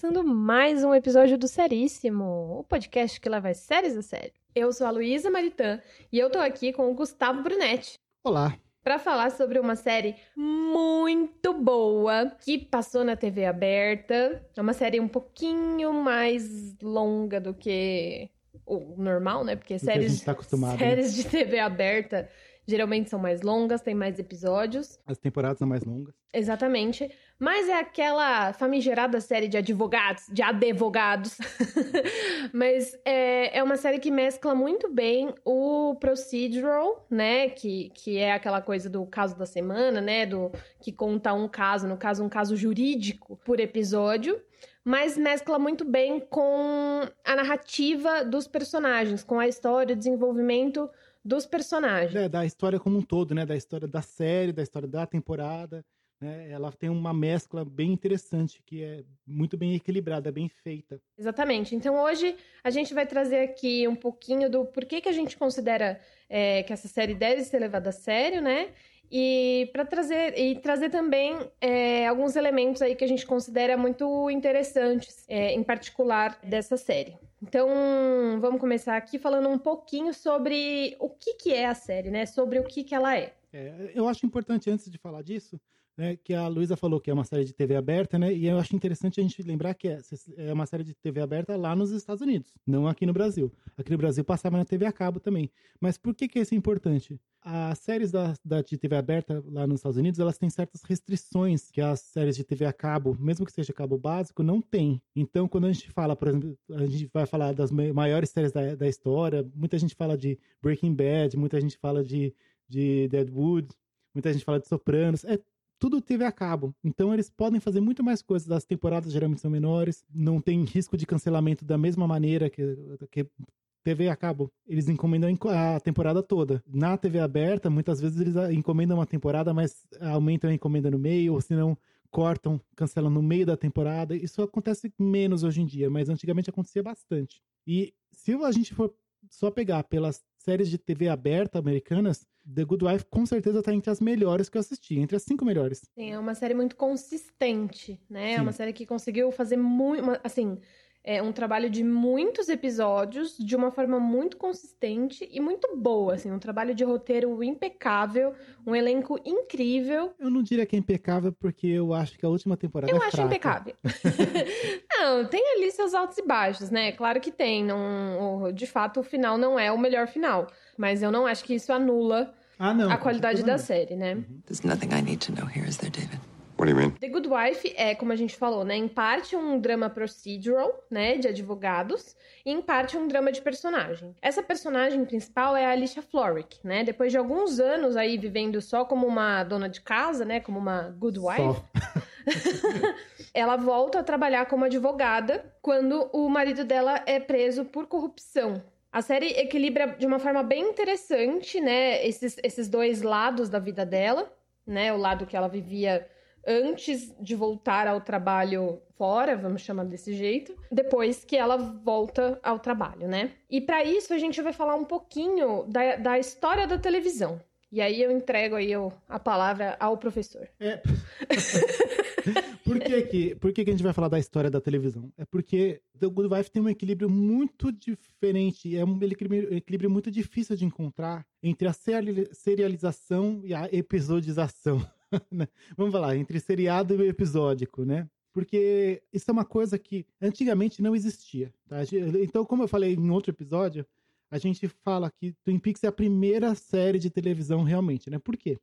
começando mais um episódio do Seríssimo, o podcast que leva as séries a sério. Eu sou a Luísa Maritã e eu tô aqui com o Gustavo Brunetti. Olá. Para falar sobre uma série muito boa que passou na TV aberta. É uma série um pouquinho mais longa do que o normal, né? Porque Do que séries, a gente tá acostumado. né? séries de TV aberta geralmente são mais longas, tem mais episódios. As temporadas são mais longas. Exatamente. Mas é aquela famigerada série de advogados, de advogados. Mas é, é uma série que mescla muito bem o procedural, né? Que, que é aquela coisa do caso da semana, né? Do que conta um caso, no caso, um caso jurídico por episódio. Mas mescla muito bem com a narrativa dos personagens, com a história, o desenvolvimento dos personagens. É, da história como um todo, né? Da história da série, da história da temporada. Né? Ela tem uma mescla bem interessante, que é muito bem equilibrada, bem feita. Exatamente. Então hoje a gente vai trazer aqui um pouquinho do porquê que a gente considera é, que essa série deve ser levada a sério, né? E para trazer e trazer também é, alguns elementos aí que a gente considera muito interessantes, é, em particular dessa série. Então vamos começar aqui falando um pouquinho sobre o que, que é a série, né? Sobre o que, que ela é. É, eu acho importante, antes de falar disso, né, que a Luísa falou que é uma série de TV aberta, né? E eu acho interessante a gente lembrar que é, é uma série de TV aberta lá nos Estados Unidos, não aqui no Brasil. Aqui no Brasil passava na TV a cabo também. Mas por que, que isso é importante? As séries da, da, de TV aberta lá nos Estados Unidos, elas têm certas restrições que as séries de TV a cabo, mesmo que seja cabo básico, não tem. Então, quando a gente fala, por exemplo, a gente vai falar das maiores séries da, da história, muita gente fala de Breaking Bad, muita gente fala de, de Deadwood, muita gente fala de Sopranos, é tudo TV a cabo. Então eles podem fazer muito mais coisas. As temporadas geralmente são menores, não tem risco de cancelamento da mesma maneira que, que TV a cabo. Eles encomendam a temporada toda. Na TV aberta, muitas vezes eles encomendam uma temporada, mas aumentam a encomenda no meio, ou se não cortam, cancelam no meio da temporada. Isso acontece menos hoje em dia, mas antigamente acontecia bastante. E se a gente for só pegar pelas séries de TV aberta americanas, The Good Wife com certeza tá entre as melhores que eu assisti, entre as cinco melhores. Sim, é uma série muito consistente, né? É Sim. uma série que conseguiu fazer muito, assim, é um trabalho de muitos episódios de uma forma muito consistente e muito boa, assim, um trabalho de roteiro impecável, um elenco incrível. Eu não diria que é impecável porque eu acho que a última temporada Eu é acho fraca. impecável. não, tem ali seus altos e baixos, né? Claro que tem. Não, de fato, o final não é o melhor final. Mas eu não acho que isso anula Ah, não. a qualidade da série, né? There's nothing I need to know here, is there, David? What do you mean? The Good Wife é, como a gente falou, né, em parte um drama procedural, né, de advogados, e em parte um drama de personagem. Essa personagem principal é a Alicia Florrick, né? Depois de alguns anos aí vivendo só como uma dona de casa, né, como uma good wife, ela volta a trabalhar como advogada quando o marido dela é preso por corrupção. A série equilibra de uma forma bem interessante, né, esses, esses dois lados da vida dela, né, o lado que ela vivia antes de voltar ao trabalho fora, vamos chamar desse jeito, depois que ela volta ao trabalho, né? E para isso a gente vai falar um pouquinho da, da história da televisão. E aí eu entrego aí o- a palavra ao professor. É. por que que, por que que a gente vai falar da história da televisão? É porque The Good Wife tem um equilíbrio muito diferente, é um equilíbrio, equilíbrio muito difícil de encontrar entre a seri- serialização e a episodização. né? Vamos falar, entre seriado e episódico, né? Porque isso é uma coisa que antigamente não existia. tá? Então, como eu falei em outro episódio, a gente fala que Twin Peaks é a primeira série de televisão realmente, né? Por quê?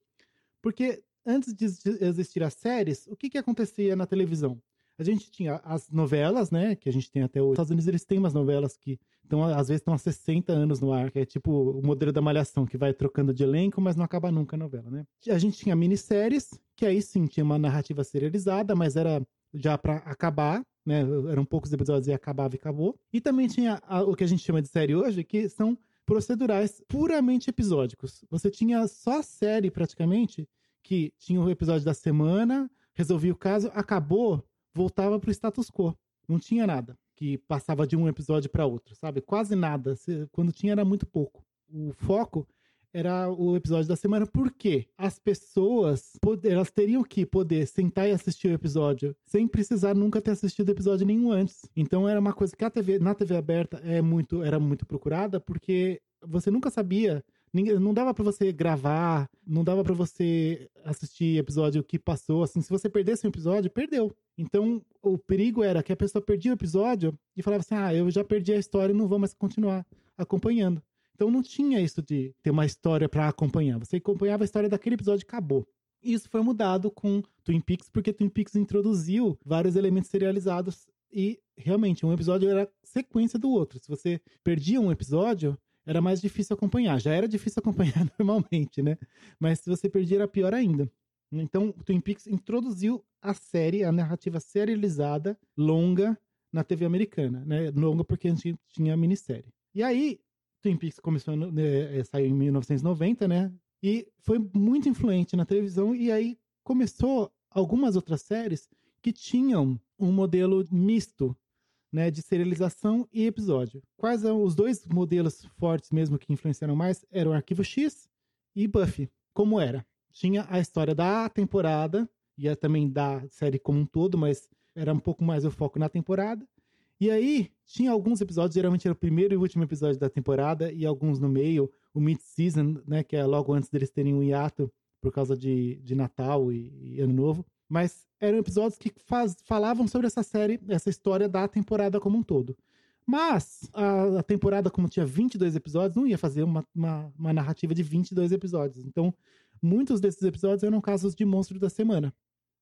Porque antes de existir as séries, o que que acontecia na televisão? A gente tinha as novelas, né? Que a gente tem até hoje. Nos Estados Unidos eles têm umas novelas que estão, às vezes, estão há 60 anos no ar, que é tipo o modelo da malhação, que vai trocando de elenco, mas não acaba nunca a novela, né? A gente tinha minisséries, que aí sim tinha uma narrativa serializada, mas era já para acabar, né? Eram poucos episódios e acabava e acabou. E também tinha a- o que a gente chama de série hoje, que são procedurais puramente episódicos. Você tinha só série praticamente que tinha o episódio da semana, resolvia o caso, acabou, voltava pro status quo. Não tinha nada que passava de um episódio para outro, sabe? Quase nada. Quando tinha era muito pouco. O foco era o episódio da semana, porque as pessoas elas teriam que poder sentar e assistir o episódio sem precisar nunca ter assistido episódio nenhum antes. Então era uma coisa que a TV, na TV aberta é muito, era muito procurada, porque você nunca sabia não dava para você gravar, não dava para você assistir episódio que passou, assim, se você perdesse um episódio, perdeu. Então, o perigo era que a pessoa perdia o episódio e falava assim: "Ah, eu já perdi a história e não vou mais continuar acompanhando". Então não tinha isso de ter uma história para acompanhar. Você acompanhava a história daquele episódio e acabou. Isso foi mudado com Twin Peaks, porque Twin Peaks introduziu vários elementos serializados e realmente um episódio era sequência do outro. Se você perdia um episódio, era mais difícil acompanhar. Já era difícil acompanhar normalmente, né? Mas se você perdia, era pior ainda. Então, Twin Peaks introduziu a série, a narrativa serializada, longa, na TV americana, né? Longa porque a gente tinha a minissérie. E aí, Twin Peaks começou, né, é, saiu em 1990, né? E foi muito influente na televisão. E aí começou algumas outras séries que tinham um modelo misto, né, de serialização e episódio. Quais são os dois modelos fortes mesmo que influenciaram mais? Eram Arquivo X e Buffy. Como era? Tinha a história da temporada e também da série como um todo, mas era um pouco mais o foco na temporada. E aí, tinha alguns episódios, geralmente era o primeiro e último episódio da temporada, e alguns no meio, o mid-season, né, que é logo antes deles terem um hiato por causa de, de Natal e, e Ano Novo. Mas eram episódios que faz, falavam sobre essa série, essa história da temporada como um todo. Mas a, a, temporada, como tinha 22 episódios, não ia fazer uma, uma, uma, narrativa de 22 episódios. Então, muitos desses episódios eram casos de monstro da semana.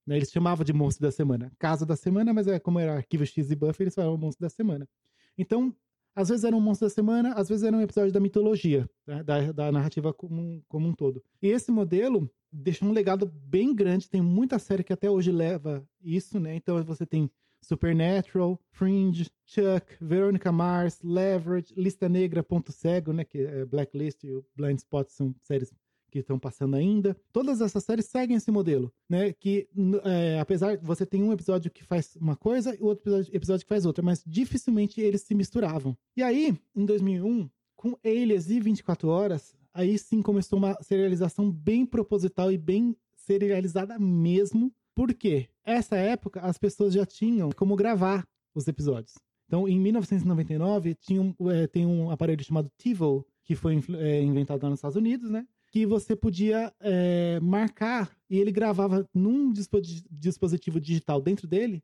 Né? Eles chamavam de monstro da semana. Caso da semana, mas é como era arquivo X e Buffy, eles falavam monstro da semana. Então, às vezes era um monstro da semana, às vezes era um episódio da mitologia, né? da, da narrativa como, como um todo. E esse modelo deixa um legado bem grande. Tem muita série que até hoje leva isso, né? Então você tem Supernatural, Fringe, Chuck, Veronica Mars, Leverage, Lista Negra, Ponto Cego, né? Que é Blacklist e o Blind Spot são séries que estão passando ainda. Todas essas séries seguem esse modelo, né? Que é, apesar você tem um episódio que faz uma coisa e outro episódio, episódio que faz outra, mas dificilmente eles se misturavam. E aí, em 2001, com Alias e 24 Horas, aí sim começou uma serialização bem proposital e bem serializada mesmo. Porque essa época as pessoas já tinham como gravar os episódios. Então, em 1999, tinha um, é, tem um aparelho chamado TiVo, que foi é, inventado lá nos Estados Unidos, né? Que você podia é, marcar e ele gravava num dispositivo digital dentro dele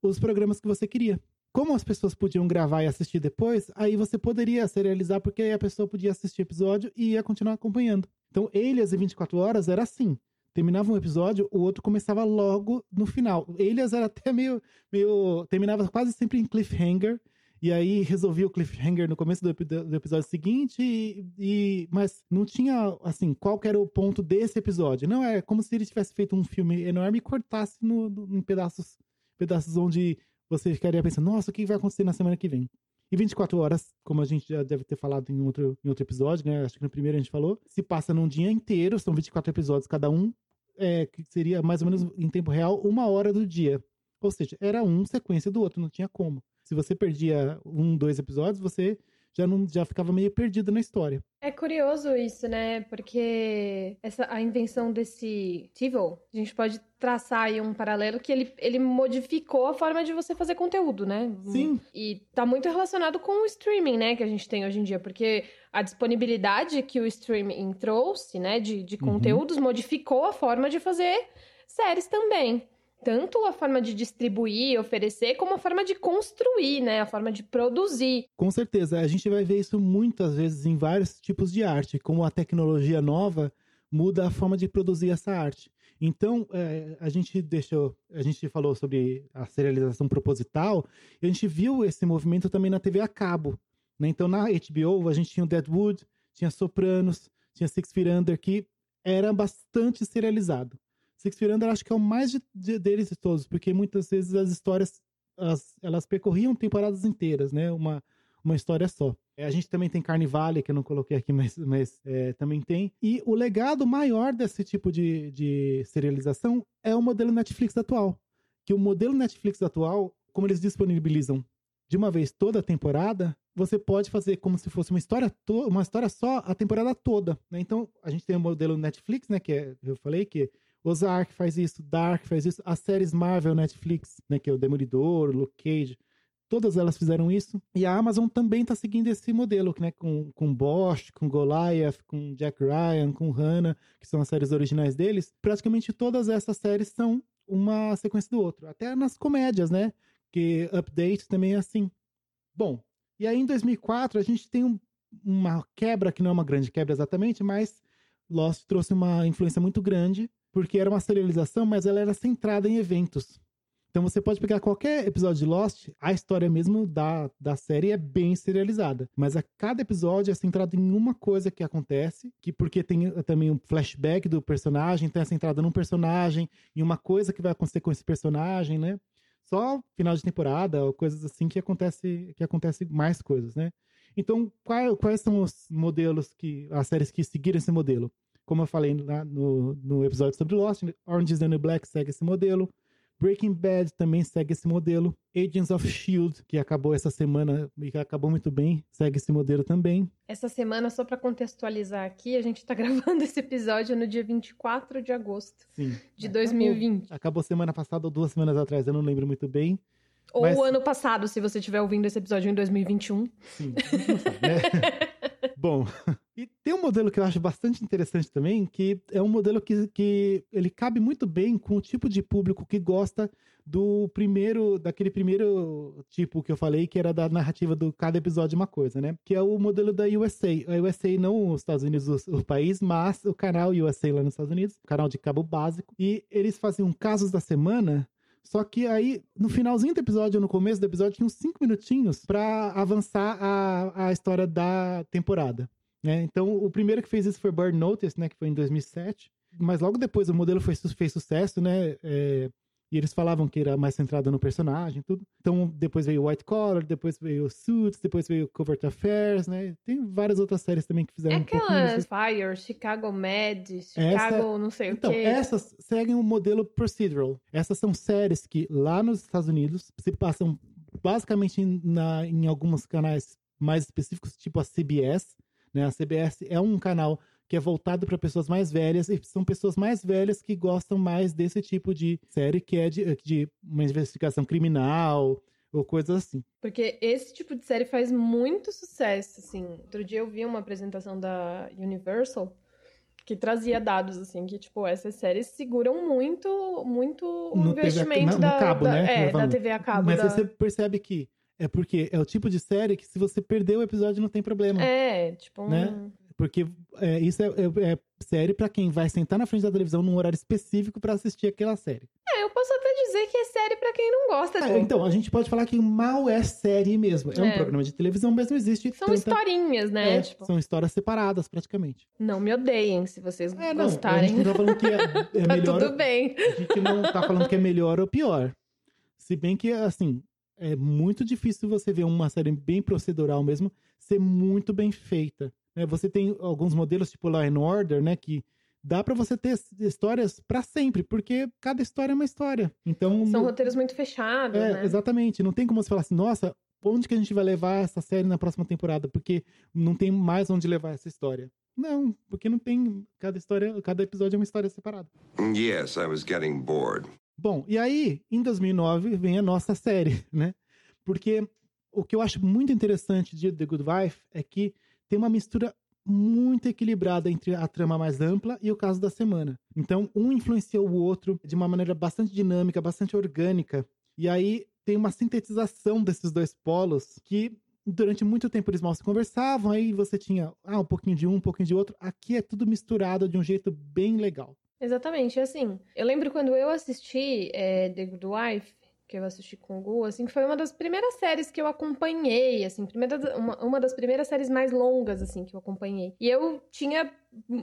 os programas que você queria como as pessoas podiam gravar e assistir depois, aí você poderia serializar, porque aí a pessoa podia assistir episódio e ia continuar acompanhando. Então, Elias e 24 Horas era assim. Terminava um episódio, o outro começava logo no final. Elias era até meio. meio terminava quase sempre em cliffhanger. E aí resolvia o cliffhanger no começo do, do episódio seguinte, e, e, mas não tinha, assim, qual era o ponto desse episódio. Não, é como se ele tivesse feito um filme enorme e cortasse no, no, em pedaços, pedaços onde você ficaria pensando, nossa, o que vai acontecer na semana que vem? E 24 horas, como a gente já deve ter falado em outro, em outro episódio, né? Acho que no primeiro a gente falou, se passa num dia inteiro, são 24 episódios cada um, é, que seria mais ou menos em tempo real uma hora do dia. Ou seja, era um sequência do outro, não tinha como. Se você perdia um, dois episódios, você já não já ficava meio perdido na história. É curioso isso, né? Porque essa a invenção desse TiVo, a gente pode traçar aí um paralelo que ele, ele modificou a forma de você fazer conteúdo, né? Sim. E tá muito relacionado com o streaming, né, que a gente tem hoje em dia, porque a disponibilidade que o streaming trouxe, né, de, de uhum. conteúdos uhum. modificou a forma de fazer séries também tanto a forma de distribuir, oferecer, como a forma de construir, né? A forma de produzir. Com certeza. A gente vai ver isso muitas vezes em vários tipos de arte, como a tecnologia nova muda a forma de produzir essa arte. Então, é, a gente deixou, a gente falou sobre a serialização proposital, e a gente viu esse movimento também na TV a cabo. Né? Então, na HBO, a gente tinha o Deadwood, tinha Sopranos, tinha Six Feet Under, que era bastante serializado. Feet Under acho que é o mais de, de, deles de todos, porque muitas vezes as histórias as, elas percorriam temporadas inteiras, né? Uma, uma história só. É, a gente também tem Carnivale, que eu não coloquei aqui, mas, mas é, também tem. E o legado maior desse tipo de, de serialização é o modelo Netflix atual. Que o modelo Netflix atual, como eles disponibilizam de uma vez toda a temporada, você pode fazer como se fosse uma história, uma história só a temporada toda. né? Então, a gente tem o modelo Netflix, né? Que é, eu falei que Ozark faz isso, Dark faz isso, as séries Marvel Netflix, né? Que é o Demolidor, Luke Cage, todas elas fizeram isso. E a Amazon também está seguindo esse modelo, né? Com, com Bosch, com Goliath, com Jack Ryan, com Hannah, que são as séries originais deles. Praticamente todas essas séries são uma sequência do outro. Até nas comédias, né? Que Update também é assim. Bom, e aí em 2004 a gente tem um- uma quebra, que não é uma grande quebra exatamente, mas Lost trouxe uma influência muito grande, porque era uma serialização, mas ela era centrada em eventos. Então você pode pegar qualquer episódio de Lost, a história mesmo da, da série é bem serializada. Mas a cada episódio é centrado em uma coisa que acontece, que porque tem eh, também um flashback do personagem, então é centrado num personagem, em uma coisa que vai acontecer com esse personagem, né? Só final de temporada, ou coisas assim que acontece, que acontece mais coisas, né? Então, qual- quais são os modelos que. as séries que seguiram esse modelo? Como eu falei lá no, no episódio sobre Lost, Orange is the New Black segue esse modelo. Breaking Bad também segue esse modelo. Agents of Shield, que acabou essa semana e que acabou muito bem, segue esse modelo também. Essa semana, só pra contextualizar aqui, a gente tá gravando esse episódio no dia 24 de agosto Sim. de Acabou. 2020. Acabou semana passada ou duas semanas atrás, eu não lembro muito bem. Ou Mas- o ano passado, se você estiver ouvindo esse episódio em 2021. Sim, não sabe, né? Bom, e tem um modelo que eu acho bastante interessante também, que é um modelo que, que ele cabe muito bem com o tipo de público que gosta do primeiro, daquele primeiro tipo que eu falei, que era da narrativa do cada episódio uma coisa, né? Que é o modelo da USA. A USA não os Estados Unidos, o, o país, mas o canal USA lá nos Estados Unidos, canal de cabo básico. E eles faziam casos da semana só que aí, no finalzinho do episódio, no começo do episódio, tinha uns cinco minutinhos pra avançar a, a história da temporada. Né? Então, o primeiro que fez isso foi Bird Notice, né? Que foi em 2007. Mas logo depois o modelo foi, fez sucesso, né? É, e eles falavam que era mais centrado no personagem tudo. Então, depois veio White Collar, depois veio Suits, depois veio Covert Affairs, né? Tem várias outras séries também que É fizeram um pouquinho aquelas Fire, Chicago Med, Chicago não sei Então, o quê. essas seguem o modelo procedural. Essas são séries que lá nos Estados Unidos se passam basicamente na, em alguns canais mais específicos, tipo a CBS. Né? A CBS é um canal que é voltado para pessoas mais velhas e são pessoas mais velhas que gostam mais desse tipo de série que é de, de uma investigação criminal ou coisas assim. Porque esse tipo de série faz muito sucesso, assim. Outro dia eu vi uma apresentação da Universal que trazia dados, assim, que, tipo, essas séries seguram muito, muito o No TV investimento na- no da, cabo, da- né, é, da. TV a cabo. Mas da- você percebe que é porque é o tipo de série que se você perder o episódio não tem problema. É, tipo, um... Né? Porque é, isso é, é- é série pra quem vai sentar na frente da televisão num horário específico pra assistir aquela série. É, eu posso até dizer que é série pra quem não gosta. Ah, então, a gente pode falar que mal é série mesmo. É, um É. programa de televisão, mas não existe São tanta... historinhas, né? É, tipo, São histórias separadas, praticamente. não me odeiem se vocês É, não, a gostarem. gente não tá falando que é, é tá melhor... tudo bem. A gente não tá falando que é melhor ou pior. Se bem que, assim, é muito difícil você ver uma série bem procedural mesmo ser muito bem feita. né? Você tem alguns modelos, tipo Law and Order, né? Que dá pra você ter histórias pra sempre, porque cada história é uma história. Então, São no- roteiros muito fechados, é, né? exatamente. Não tem como você falar assim, nossa, onde que a gente vai levar essa série na próxima temporada? Porque não tem mais onde levar essa história. Não, porque não tem. Cada história, cada episódio é uma história separada. Yes, I was getting bored. Bom, e aí, em 2009, vem a nossa série, né? Porque o que eu acho muito interessante de The Good Wife é que tem uma mistura muito equilibrada entre a trama mais ampla e o caso da semana. Então, um influencia o outro de uma maneira bastante dinâmica, bastante orgânica. E aí tem uma sintetização desses dois polos que durante muito tempo eles mal se conversavam, aí você tinha ah, um pouquinho de um, um pouquinho de outro. Aqui é tudo misturado de um jeito bem legal. Exatamente, assim. Eu lembro quando eu assisti é, The Good Wife, que eu assisti com o Gu, assim, foi uma das primeiras séries que eu acompanhei, assim, primeira, uma, uma das primeiras séries mais longas, assim, que eu acompanhei. E eu tinha,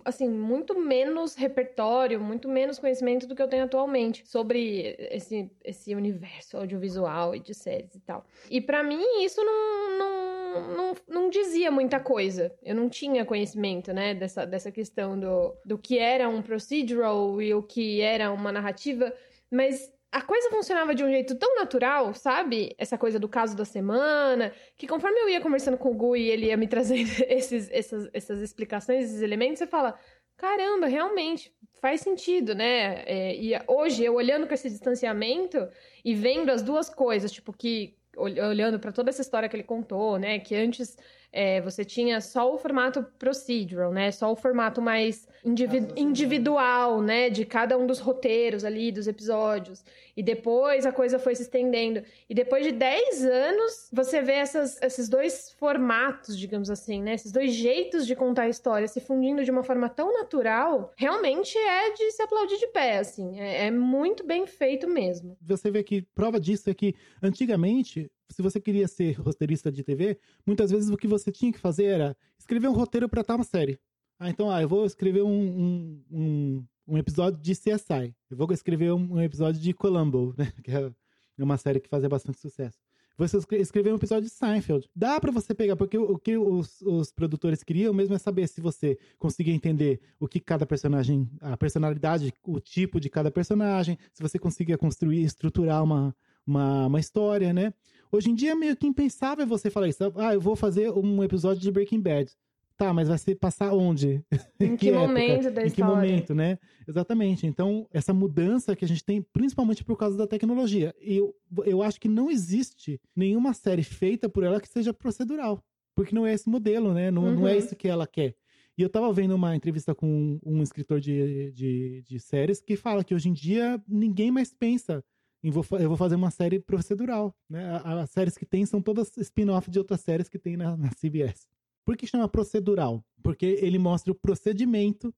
assim, muito menos repertório, muito menos conhecimento do que eu tenho atualmente sobre esse, esse universo audiovisual e de séries e tal. E pra mim, isso não, não, não, não dizia muita coisa. Eu não tinha conhecimento, né, dessa, dessa questão do, do que era um procedural e o que era uma narrativa. Mas a coisa funcionava de um jeito tão natural, sabe? Essa coisa do caso da semana, que conforme eu ia conversando com o Gu e ele ia me trazendo esses, essas, essas explicações, esses elementos, você fala: caramba, realmente faz sentido, né? É, e hoje, eu olhando com esse distanciamento e vendo as duas coisas, tipo, que olhando para toda essa história que ele contou, né? Que antes é, você tinha só o formato procedural, né? Só o formato mais individual, né? De cada um dos roteiros ali, dos episódios. E depois a coisa foi se estendendo. E depois de 10 anos, você vê essas, esses dois formatos, digamos assim, né? Esses dois jeitos de contar a história se fundindo de uma forma tão natural, realmente é de se aplaudir de pé, assim. É, é muito bem feito mesmo. Você vê que prova disso é que antigamente se você queria ser roteirista de TV, muitas vezes o que você tinha que fazer era escrever um roteiro para tal uma série. Ah, então, ah, eu vou escrever um, um, um, um episódio de CSI. Eu vou escrever um, um, episódio de Columbo, né? Que é uma série que fazia bastante sucesso. Você escrever um episódio de Seinfeld. Dá para você pegar, porque o, o que os, os, produtores queriam mesmo é saber se você conseguia entender o que cada personagem, a personalidade, o tipo de cada personagem, se você conseguia construir, estruturar uma, uma, uma história, né? Hoje em dia é meio que impensável você falar isso. Ah, eu vou fazer um episódio de Breaking Bad. Tá, mas vai ser passar onde? Em que, que momento da em história? Em que momento, né? Exatamente. Então, essa mudança que a gente tem, principalmente por causa da tecnologia. E eu, eu acho que não existe nenhuma série feita por ela que seja procedural. Porque não é esse modelo, né? Não, uhum. não é uhum. isso que ela quer. E eu tava vendo uma entrevista com um, um escritor de, de, de séries que fala que hoje em dia ninguém mais pensa eu vou fazer uma série procedural. Né? As séries que tem são todas spin-off de outras séries que tem na, na CBS. Por que chama procedural? Porque ele mostra o procedimento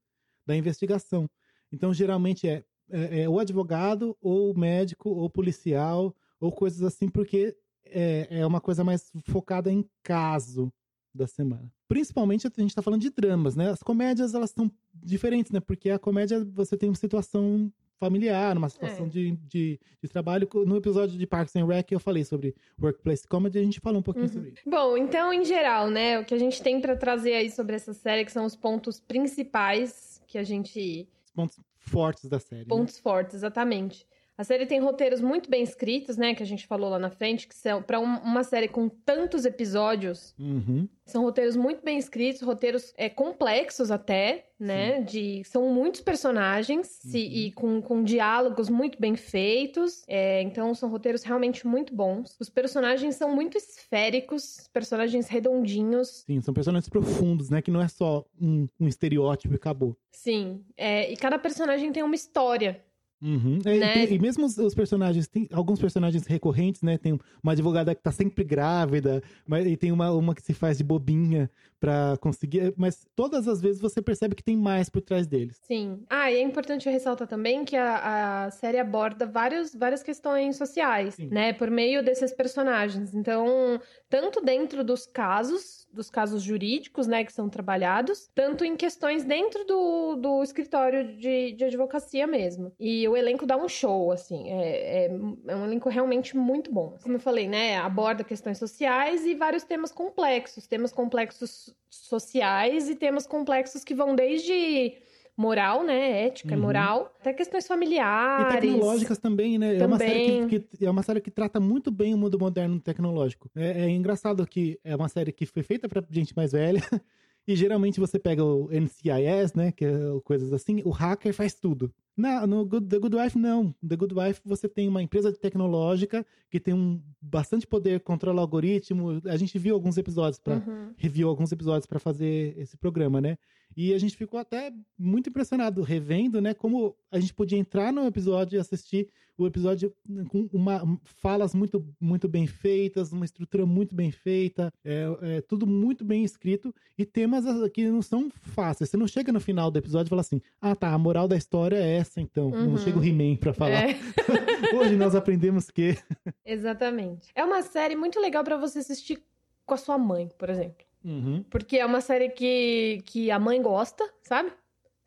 da investigação. Então, geralmente é, é, é o advogado, ou o médico, ou policial, ou coisas assim, porque é, é uma coisa mais focada em caso da semana. Principalmente a gente está falando de dramas, né? As comédias elas são diferentes, né? Porque a comédia você tem uma situação familiar, numa situação é. de, de, de, trabalho. No episódio de Parks and Rec eu falei sobre Workplace Comedy, a gente falou um pouquinho uhum. sobre isso. Bom, então, em geral, né, o que a gente tem para trazer aí sobre essa série, que são os pontos principais que a gente... Os pontos fortes da série. Né? Pontos né? fortes, exatamente. A série tem roteiros muito bem escritos, né? Que a gente falou lá na frente, que são para um, uma série com tantos episódios. Uhum. São roteiros muito bem escritos, roteiros é, complexos até, né? Sim. De, são muitos personagens uhum. se, e com, com diálogos muito bem feitos. É, então, são roteiros realmente muito bons. Os personagens são muito esféricos, personagens redondinhos. Sim, são personagens profundos, né? Que não é só um, um estereótipo e acabou. Sim, é, e cada personagem tem uma história. Uhum. É, né? e, tem, e, mesmo os, os, personagens, tem alguns personagens recorrentes, né? Tem uma advogada que tá sempre grávida, mas, e tem uma, uma que se faz de bobinha para conseguir. Mas todas as vezes você percebe que tem mais por trás deles. Sim. Ah, e é importante ressaltar também que a, a série aborda vários, várias questões sociais, Sim. né? Por meio desses personagens. Então, tanto dentro dos casos dos casos jurídicos, né, que são trabalhados, tanto em questões dentro do, do escritório de, de advocacia mesmo. E o elenco dá um show, assim, é, é, é um elenco realmente muito bom. Como eu falei, né, aborda questões sociais e vários temas complexos, temas complexos sociais e temas complexos que vão desde moral, né? Ética, uhum. moral, até questões familiares. E tecnológicas também, né? Também. É uma série que, que, é uma série que trata muito bem o mundo moderno tecnológico. É, é engraçado que é uma série que foi feita para gente mais velha. E geralmente você pega o NCIS, né? Que é coisas assim, o hacker faz tudo. Na, no Good, The Good Wife, não. The Good Wife, você tem uma empresa tecnológica que tem um bastante poder, controla o algoritmo. A gente viu alguns episódios para uhum. reviu alguns episódios para fazer esse programa, né? E a gente ficou até muito impressionado revendo, né? Como a gente podia entrar no episódio e assistir o episódio com uma, falas muito, muito bem feitas, uma estrutura muito bem feita, é, é, tudo muito bem escrito e temas que não são fáceis. Você não chega no final do episódio e fala assim: ah, tá, a moral da história é essa, então. Uhum. Não chega o He-Man pra falar. É. Hoje nós aprendemos que. Exatamente. É uma série muito legal para você assistir com a sua mãe, por exemplo. Uhum. Porque é uma série que, que a mãe gosta, sabe?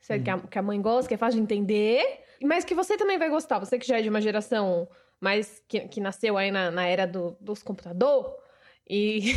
Série uhum. que, a, que a mãe gosta, que é fácil de entender. Mas que você também vai gostar. Você que já é de uma geração mais. que, que nasceu aí na, na era do, dos computadores. E,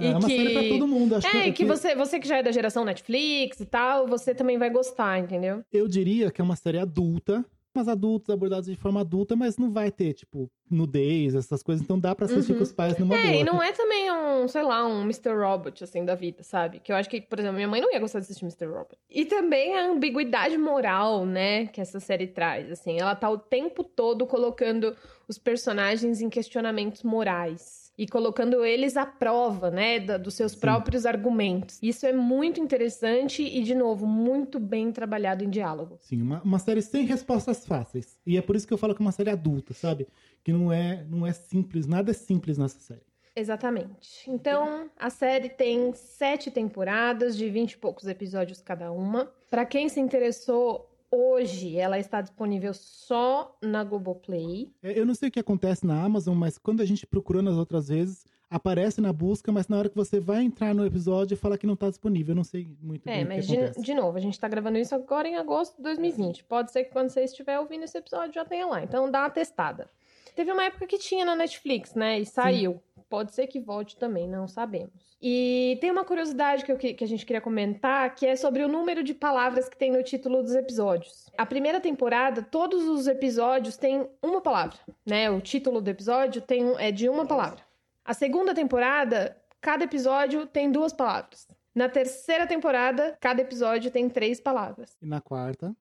é, é uma que... série pra todo mundo. Acho é, que, que, Você, você que já é da geração Netflix e tal, você também vai gostar, entendeu? Eu diria que é uma série adulta, temas adultos abordados de forma adulta, mas não vai ter, tipo, nudez, essas coisas. Então dá pra assistir Uhum. com os pais numa É, boa. e não é também um, sei lá, um Mr. Robot, assim, da vida, sabe? Que eu acho que, por exemplo, minha mãe não ia gostar de assistir Mr. Robot. E também a ambiguidade moral, né, que essa série traz, assim. Ela tá o tempo todo colocando os personagens em questionamentos morais. E colocando eles à prova, né, da- dos seus Sim. próprios argumentos. Isso é muito interessante e, de novo, muito bem trabalhado em diálogo. Sim, uma, uma série sem respostas fáceis. E é por isso que eu falo que é uma série adulta, sabe? Que não é, não é simples, nada é simples nessa série. Exatamente. Então, a série tem sete temporadas de vinte e poucos episódios cada uma. Pra quem se interessou, hoje ela está disponível só na Globoplay. É, Eu não sei o que acontece na Amazon, mas quando a gente procurou nas outras vezes, aparece na busca, mas na hora que você vai entrar no episódio, fala que não tá disponível. Eu não sei muito bem É, o que mas de, de novo, a gente tá gravando isso agora em agosto de 2020. Pode ser que quando você estiver ouvindo esse episódio já tenha lá. Então dá uma testada. Teve uma época que tinha na Netflix, né? E saiu. Pode ser que volte também, não sabemos. E tem uma curiosidade que, eu que a gente queria comentar, que é sobre o número de palavras que tem no título dos episódios. A primeira temporada, todos os episódios têm uma palavra, né? O título do episódio tem, um- é de uma palavra. A segunda temporada, cada episódio tem duas palavras. Na terceira temporada, cada episódio tem três palavras. E na quarta,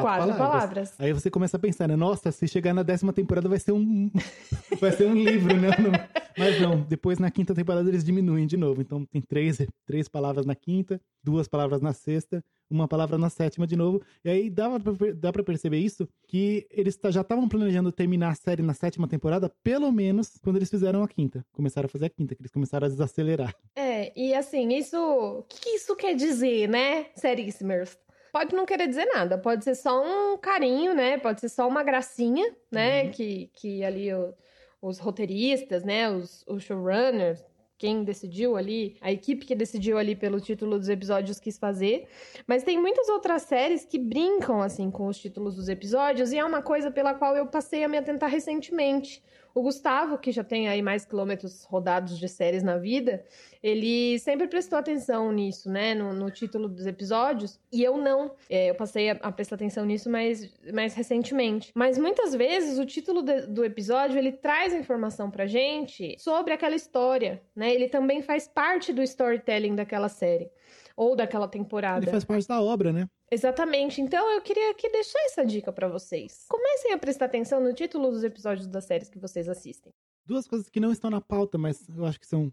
quatro, Quatro palavras. palavras. Aí você começa a pensar, né? Nossa, se chegar na décima temporada vai ser um. vai ser um livro, né? Não- Mas não, depois na quinta temporada eles diminuem de novo. Então tem três, três palavras na quinta, duas palavras na sexta, uma palavra na sétima de novo. E aí dá pra, dá pra perceber isso, que eles tá- já estavam planejando terminar a série na sétima temporada, pelo menos quando eles fizeram a quinta. Começaram a fazer a quinta, que eles começaram a desacelerar. É, e assim, isso. O que, que isso quer dizer, né, seríssimers? Pode não querer dizer nada, pode ser só um carinho, né? Pode ser só uma gracinha, né? Uhum. Que, que ali o- os roteiristas, né? Os, os showrunners, quem decidiu ali, a equipe que decidiu ali pelo título dos episódios quis fazer. Mas tem muitas outras séries que brincam, assim, com os títulos dos episódios, e é uma coisa pela qual eu passei a me atentar recentemente. O Gustavo, que já tem aí mais quilômetros rodados de séries na vida, ele sempre prestou atenção nisso, né? No, no título dos episódios. E eu não. É, eu passei a, a prestar atenção nisso mais, mais recentemente. Mas muitas vezes o título de- do episódio ele traz informação pra gente sobre aquela história, né? Ele também faz parte do storytelling daquela série. Ou daquela temporada. Ele faz parte da obra, né? Exatamente. Então eu queria aqui deixar essa dica pra vocês. Comecem a prestar atenção no título dos episódios das séries que vocês assistem. Duas coisas que não estão na pauta, mas eu acho que são,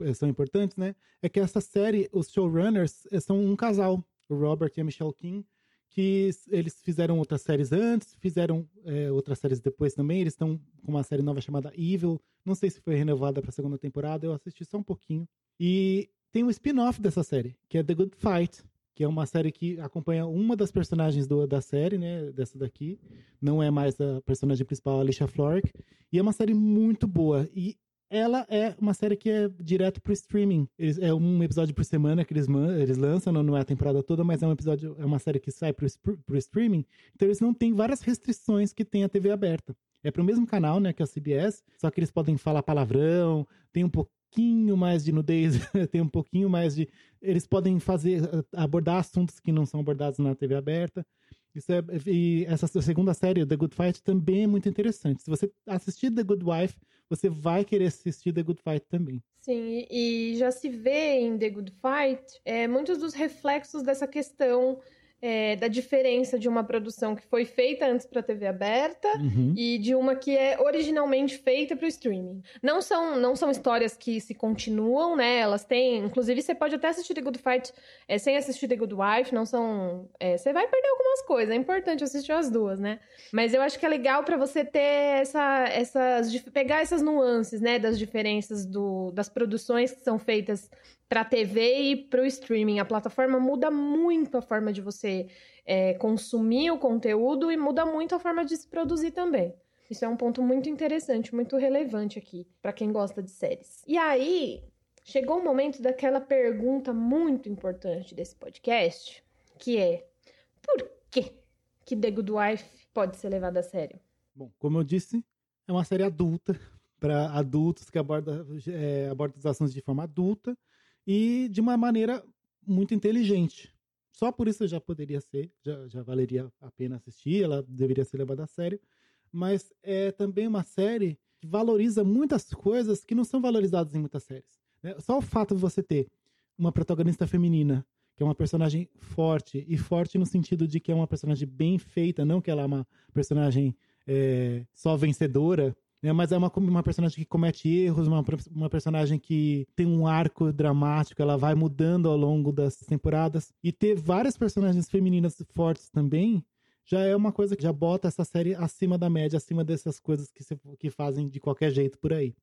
eh, são importantes, né? É que essa série, os showrunners eh, são um casal, o Robert e a Michelle King, que eles fizeram outras séries antes, fizeram eh, outras séries depois também. Eles estão com uma série nova chamada Evil. Não sei se foi renovada para a segunda temporada, eu assisti só um pouquinho. E tem um spin-off dessa série, que é The Good Fight, que é uma série que acompanha uma das personagens do- da série, né? Dessa daqui. Não é mais a personagem principal, a Alicia Florrick. E é uma série muito boa. E ela é uma série que é direto pro streaming. Eles- é um episódio por semana que eles, eles lançam, não, não é a temporada toda, mas é um episódio, é uma série que sai pro, pro streaming. Então eles não têm várias restrições que tem a TV aberta. É pro mesmo canal, né, que é a CBS, só que eles podem falar palavrão, tem um pouquinho mais de nudez, tem um pouquinho mais de. Eles podem fazer, abordar assuntos que não são abordados na TV aberta. Isso é, e essa segunda série, The Good Fight, também é muito interessante. Se você assistir The Good Wife, você vai querer assistir The Good Fight também. Sim, e e já se vê em The Good Fight é, muitos dos reflexos dessa questão é, da diferença de uma produção que foi feita antes para TV aberta Uhum. e de uma que é originalmente feita para o streaming. Não são, não são histórias que se continuam, né? Elas têm. Inclusive, você pode até assistir The Good Fight é, sem assistir The Good Wife. Não são. é, você vai perder algumas coisas. É importante assistir as duas, né? Mas eu acho que é legal para você ter essa, essas. pegar essas nuances, né? Das diferenças do, das produções que são feitas para TV e para o streaming. A plataforma muda muito a forma de você é, consumir o conteúdo e muda muito a forma de se produzir também. Isso é um ponto muito interessante, muito relevante aqui para quem gosta de séries. E aí, chegou o momento daquela pergunta muito importante desse podcast, que é: por que que The Good Wife pode ser levada a sério? Bom, como eu disse, é uma série adulta, para adultos, que aborda, é, aborda os assuntos de forma adulta e de uma maneira muito inteligente. Só por isso já poderia ser, já, já valeria a pena assistir, ela deveria ser levada a sério. Mas é também uma série que valoriza muitas coisas que não são valorizadas em muitas séries. né? Só o fato de você ter uma protagonista feminina, que é uma personagem forte, e forte no sentido de que é uma personagem bem feita, não que ela é uma personagem é, só vencedora, né? mas é uma, uma personagem que comete erros, uma, uma personagem que tem um arco dramático, ela vai mudando ao longo das temporadas. E ter várias personagens femininas fortes também já é uma coisa que já bota essa série acima da média, acima dessas coisas que, se, que fazem de qualquer jeito por aí.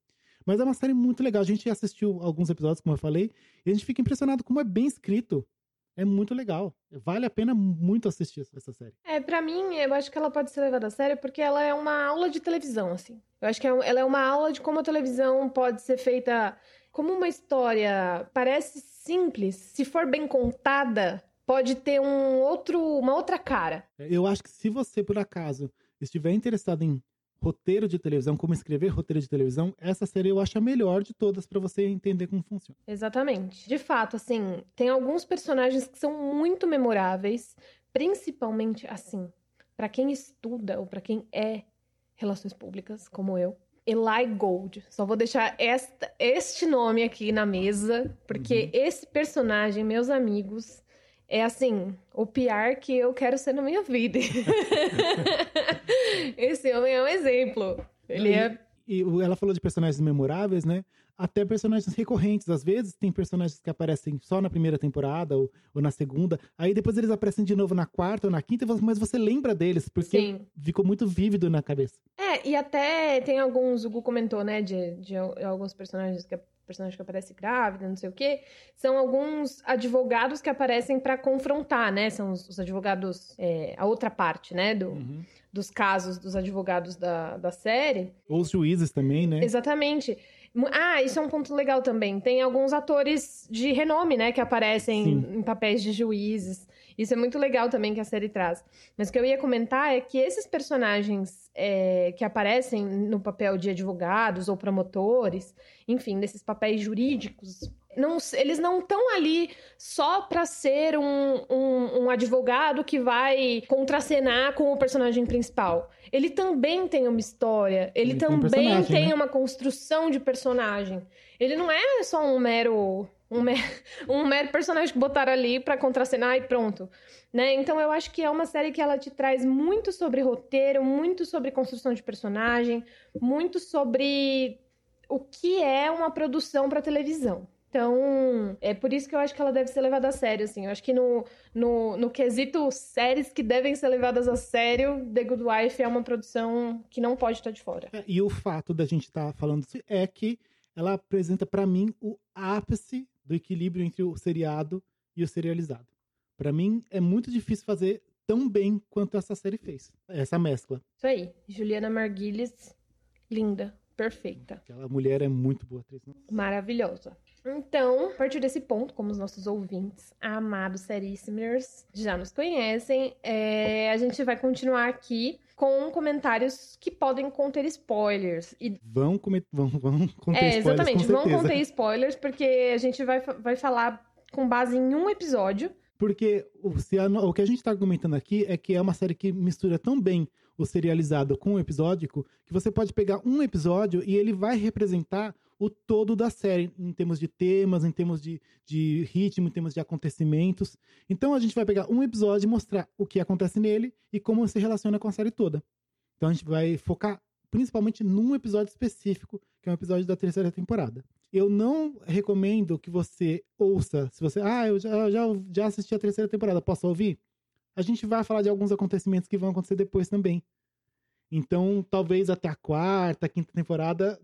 Mas é uma série muito legal. A gente assistiu alguns episódios, como eu falei, e a gente fica impressionado como é bem escrito. É muito legal. Vale a pena muito assistir essa série. É, pra mim, eu acho que ela pode ser levada a sério porque ela é uma aula de televisão, assim. Eu acho que é- ela é uma aula de como a televisão pode ser feita. Como uma história parece simples, se for bem contada, pode ter um outro, uma outra cara. Eu acho que se você, por acaso, estiver interessado em roteiro de televisão, como escrever roteiro de televisão, essa série eu acho a melhor de todas para você entender como funciona. Exatamente. De fato, assim, tem alguns personagens que são muito memoráveis, principalmente assim, pra quem estuda ou pra quem é relações públicas, como eu. Eli Gold. Só vou deixar esta, este nome aqui na mesa, porque esse personagem, meus amigos, é assim, o pior que eu quero ser na minha vida. esse homem é um exemplo. Ele e, é E ela falou de personagens memoráveis, né? Até personagens recorrentes. Às vezes tem personagens que aparecem só na primeira temporada ou, ou na segunda. Aí depois eles aparecem de novo na quarta ou na quinta, mas você lembra deles, porque Sim. ficou muito vívido na cabeça. É, e até tem alguns, o Gu comentou, né, de, de al- alguns personagens que personagem que aparece grávida, não sei o quê, são alguns advogados que aparecem pra confrontar, né? São os, os advogados, é, a outra parte, né, do, dos casos dos advogados da, da série. Ou os juízes também, né? Exatamente. Ah, isso é um ponto legal também. Tem alguns atores de renome, né, que aparecem Sim. em papéis de juízes. Isso é muito legal também que a série traz. Mas o que eu ia comentar é que esses personagens é, que aparecem no papel de advogados ou promotores, enfim, nesses papéis jurídicos, não, eles não estão ali só para ser um, um, um advogado que vai contracenar com o personagem principal. Ele também tem uma história, ele, Ele tem um também tem né? uma construção de personagem. Ele não é só um mero um mero, um mero personagem que botaram ali pra contracenar e pronto. Né? Então eu acho que é uma série que ela te traz muito sobre roteiro, muito sobre construção de personagem, muito sobre o que é uma produção pra televisão. Então, é por isso que eu acho que ela deve ser levada a sério, assim. Eu acho que no, no, no quesito séries que devem ser levadas a sério, The Good Wife é uma produção que não pode estar de fora. É, E o fato da gente estar falando isso é que ela apresenta pra mim o ápice do equilíbrio entre o seriado e o serializado. Pra mim é muito difícil fazer tão bem quanto essa série fez. Essa mescla. Isso aí. Juliana Margulies, linda, perfeita. Aquela mulher é muito boa atriz. né? Maravilhosa. Então, a partir desse ponto, como os nossos ouvintes, amados seríssimos, já nos conhecem, é, a gente vai continuar aqui com comentários que podem conter spoilers. E, Vão, comer, vão, vão conter é, spoilers, exatamente, vão conter spoilers, porque a gente vai, vai falar com base em um episódio. Porque o, se a- o que a gente está argumentando aqui é que é uma série que mistura tão bem o serializado com o episódico que você pode pegar um episódio e ele vai representar o todo da série, em termos de temas, em termos de, de ritmo, em termos de acontecimentos. Então a gente vai pegar um episódio e mostrar o que acontece nele e como se relaciona com a série toda. Então a gente vai focar principalmente num episódio específico, que é um episódio da terceira temporada. Eu não recomendo que você ouça, se você, ah, eu já, já, já assisti a terceira temporada, posso ouvir? A gente vai falar de alguns acontecimentos que vão acontecer depois também. Então, talvez até a quarta, quinta temporada,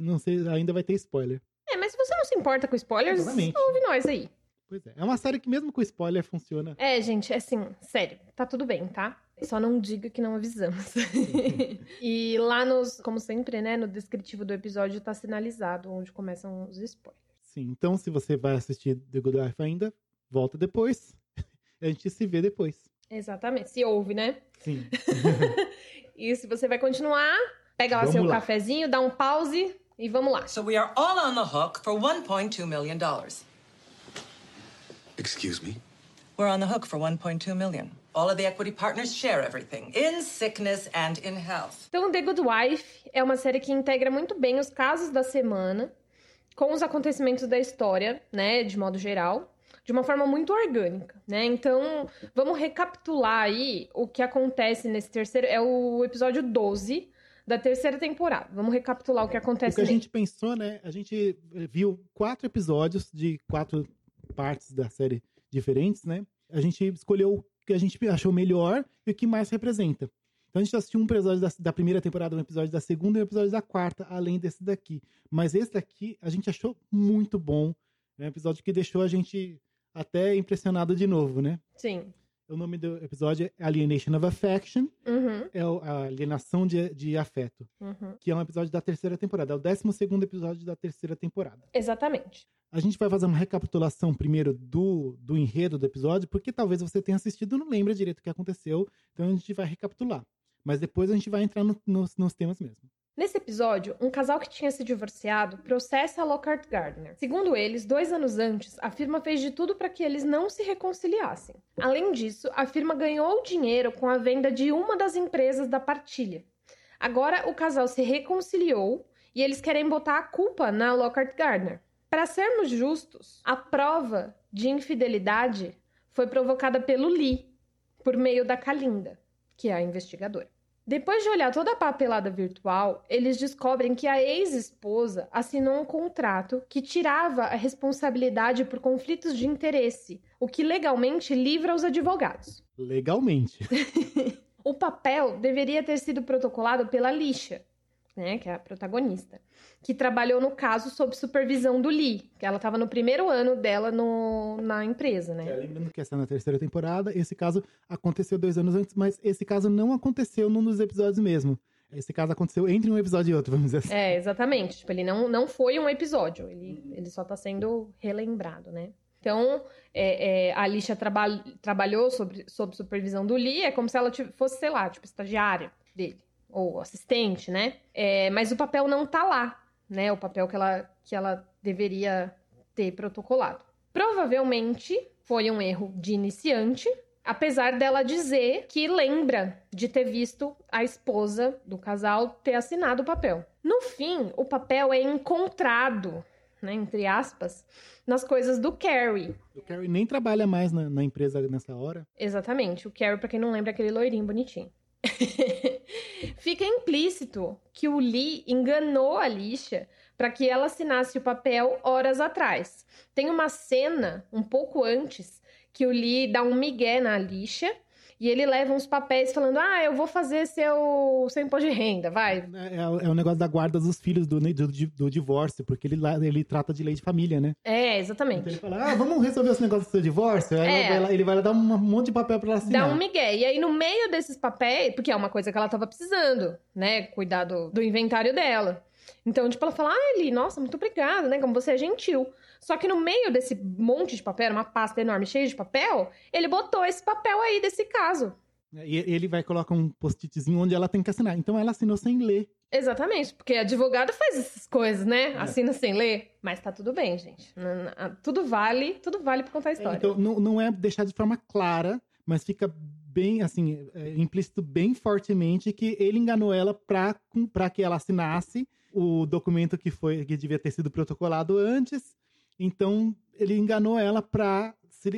não sei, ainda vai ter spoiler. É, mas se você não se importa com spoilers, Exatamente. ouve nós aí. Pois é. É uma série que mesmo com spoiler funciona. É, gente, é assim, sério, tá tudo bem, tá? Só não diga que não avisamos. e lá nos, como sempre, né, no descritivo do episódio tá sinalizado onde começam os spoilers. Sim, então se você vai assistir The Good Life ainda, volta depois. a gente se vê depois. Exatamente, se ouve, né? Sim. E se você vai continuar, pega lá Vamos seu lá. cafezinho, dá um pause e vamos lá. So we are all on the hook for $1.2 million. Excuse me? We're on the hook for 1.2 million. All of the equity partners share everything, in sickness and in health. Então, The Good Wife é uma série que integra muito bem os casos da semana com os acontecimentos da história, né, de modo geral, de uma forma muito orgânica, né? Então, vamos recapitular aí o que acontece nesse terceiro, é o episódio 12 da terceira temporada. Vamos recapitular o que acontece O que a nele. gente pensou, né? A gente viu quatro episódios de quatro partes da série diferentes, né? A gente escolheu o que a gente achou melhor e o que mais representa. Então a gente assistiu um episódio da, da primeira temporada, um episódio da segunda e um episódio da quarta, além desse daqui. Mas esse daqui a gente achou muito bom. É um episódio que deixou a gente até impressionado de novo, né? Sim. O nome do episódio é Alienation of Affection, Uhum, é a alienação de, de afeto, uhum. que é um episódio da terceira temporada, é o 12 segundo episódio da terceira temporada. Exatamente. A gente vai fazer uma recapitulação primeiro do, do enredo do episódio, porque talvez você tenha assistido e não lembra direito o que aconteceu, então a gente vai recapitular. Mas depois a gente vai entrar no- nos, nos temas mesmo. Nesse episódio, um casal que tinha se divorciado processa a Lockhart Gardner. Segundo eles, dois anos antes, a firma fez de tudo para que eles não se reconciliassem. Além disso, a firma ganhou dinheiro com a venda de uma das empresas da partilha. Agora, o casal se reconciliou e eles querem botar a culpa na Lockhart Gardner. Para sermos justos, a prova de infidelidade foi provocada pelo Lee, por meio da Kalinda, que é a investigadora. Depois de olhar toda a papelada virtual, eles descobrem que a ex-esposa assinou um contrato que tirava a responsabilidade por conflitos de interesse, o que legalmente livra os advogados. Legalmente. O papel deveria ter sido protocolado pela Lixa, né, que é a protagonista, que trabalhou no caso sob supervisão do Lee, que ela estava no primeiro ano dela no- na empresa, né? É, lembrando que essa é na terceira temporada, esse caso aconteceu dois anos antes, mas esse caso não aconteceu num dos episódios mesmo. Esse caso aconteceu entre um episódio e outro, vamos dizer assim. É, exatamente. Tipo, ele não, não foi um episódio, ele, ele só tá sendo relembrado, né? Então, é, é, a Alicia traba trabalhou sobre, sob supervisão do Lee, é como se ela fosse, sei lá, tipo, estagiária dele, ou assistente, né? É, mas o papel não tá lá, né? O papel que ela, que ela deveria ter protocolado. Provavelmente foi um erro de iniciante, apesar dela dizer que lembra de ter visto a esposa do casal ter assinado o papel. No fim, o papel é encontrado, né, entre aspas, nas coisas do Carrie. O Carrie nem trabalha mais na, na empresa nessa hora. Exatamente, o Carrie, pra quem não lembra, é aquele loirinho bonitinho. Fica implícito que o Lee enganou a Alicia para que ela assinasse o papel horas atrás. Tem uma cena um pouco antes que o Lee dá um migué na Alicia e ele leva uns papéis falando: "Ah, eu vou fazer seu seu imposto de renda, vai". É, é o é o negócio da guarda dos filhos do, do, do divórcio, porque ele, ele trata de lei de família, né? É, Então ele exatamente. fala, ah, vamos resolver esse negócio do seu divórcio? Aí É. ela ele vai lá dar um monte de papel pra ela Dá assinar. um migué. E aí, no meio desses papéis, porque é uma coisa que ela tava precisando, né? Cuidar do, do inventário dela. Então, tipo, ela fala, ah, Eli, nossa, muito obrigada, né? Como você é gentil. Só que no meio desse monte de papel, uma pasta enorme cheia de papel, ele botou esse papel aí desse caso. E ele vai colocar um post-itzinho onde ela tem que assinar. Então ela assinou sem ler. Exatamente, porque advogado faz essas coisas, né? É. Assina sem ler. Mas tá tudo bem, gente. Tudo vale, tudo vale pra contar a história. Então não, não é deixar de forma clara, mas fica bem, assim, é, implícito bem fortemente que ele enganou ela pra, pra que ela assinasse o documento que foi que devia ter sido protocolado antes. Então ele enganou ela pra,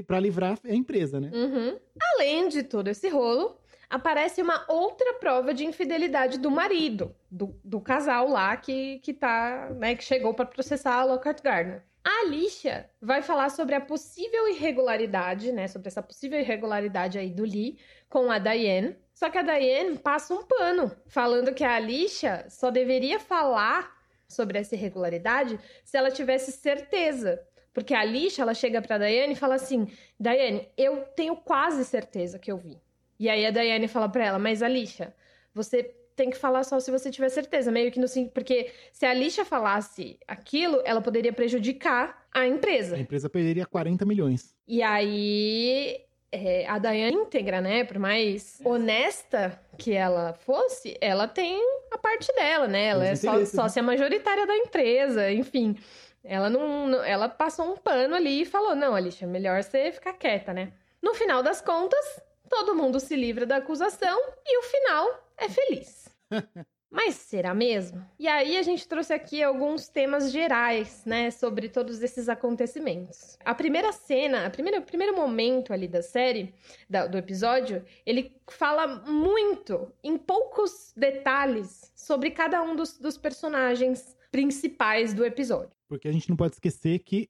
pra livrar a empresa, né? Uhum. Além de todo esse rolo, aparece uma outra prova de infidelidade do marido, do, do casal lá que, que tá, né, que chegou para processar a Lockhart Gardner. A Alicia vai falar sobre a possível irregularidade, né, sobre essa possível irregularidade aí do Lee com a Diane. Só que a Diane passa um pano, falando que a Alicia só deveria falar sobre essa irregularidade se ela tivesse certeza. Porque a Alicia, ela chega pra Diane e fala assim: Daiane, eu tenho quase certeza que eu vi. E aí a Daiane fala pra ela, mas Alicia, você tem que falar só se você tiver certeza, meio que no sim, porque se a Alicia falasse aquilo, ela poderia prejudicar a empresa. A empresa perderia 40 milhões. E aí é, a Daiane íntegra, né, por mais honesta que ela fosse, ela tem a parte dela, né? Ela é só, né? sócia majoritária da empresa, enfim. Ela não, não- ela passou um pano ali e falou: "Não, Alicia, melhor você ficar quieta, né?" No final das contas, todo mundo se livra da acusação e o final é feliz. Mas será mesmo? E aí a gente trouxe aqui alguns temas gerais, né, sobre todos esses acontecimentos. A primeira cena, a primeira, o primeiro momento ali da série, da, do episódio, ele fala muito, em poucos detalhes, sobre cada um dos, dos personagens principais do episódio. Porque a gente não pode esquecer que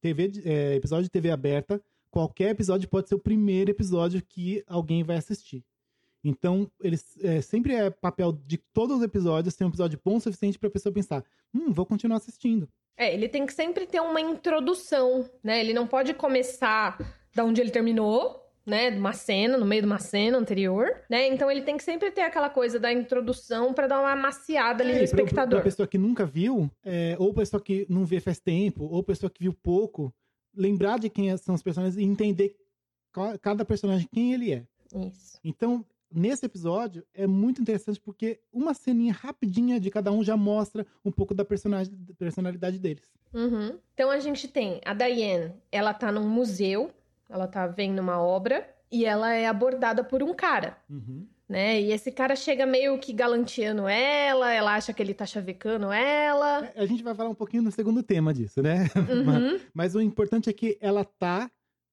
TV, é, episódio de TV aberta, qualquer episódio pode ser o primeiro episódio que alguém vai assistir. Então, eles é, sempre é papel de todos os episódios ter um episódio bom o suficiente para a pessoa pensar: hum, vou continuar assistindo. É, ele tem que sempre ter uma introdução, né? Ele não pode começar da onde ele terminou, né? De uma cena, no meio de uma cena anterior, né? Então ele tem que sempre ter aquela coisa da introdução para dar uma maciada ali é, no espectador. Pra, pra pessoa que nunca viu, é, ou pessoa que não vê faz tempo, ou pessoa que viu pouco, lembrar de quem são os personagens e entender cada personagem quem ele é. Isso. Então, nesse episódio é muito interessante porque uma ceninha rapidinha de cada um já mostra um pouco da personalidade deles. Uhum. Então a gente tem a Diane, ela tá num museu, ela tá vendo uma obra e ela é abordada por um cara. Uhum. Né? E esse cara chega meio que galanteando ela, ela acha que ele tá chavecando ela. É, a gente vai falar um pouquinho no segundo tema disso, né? Uhum. mas, mas o importante é que ela tá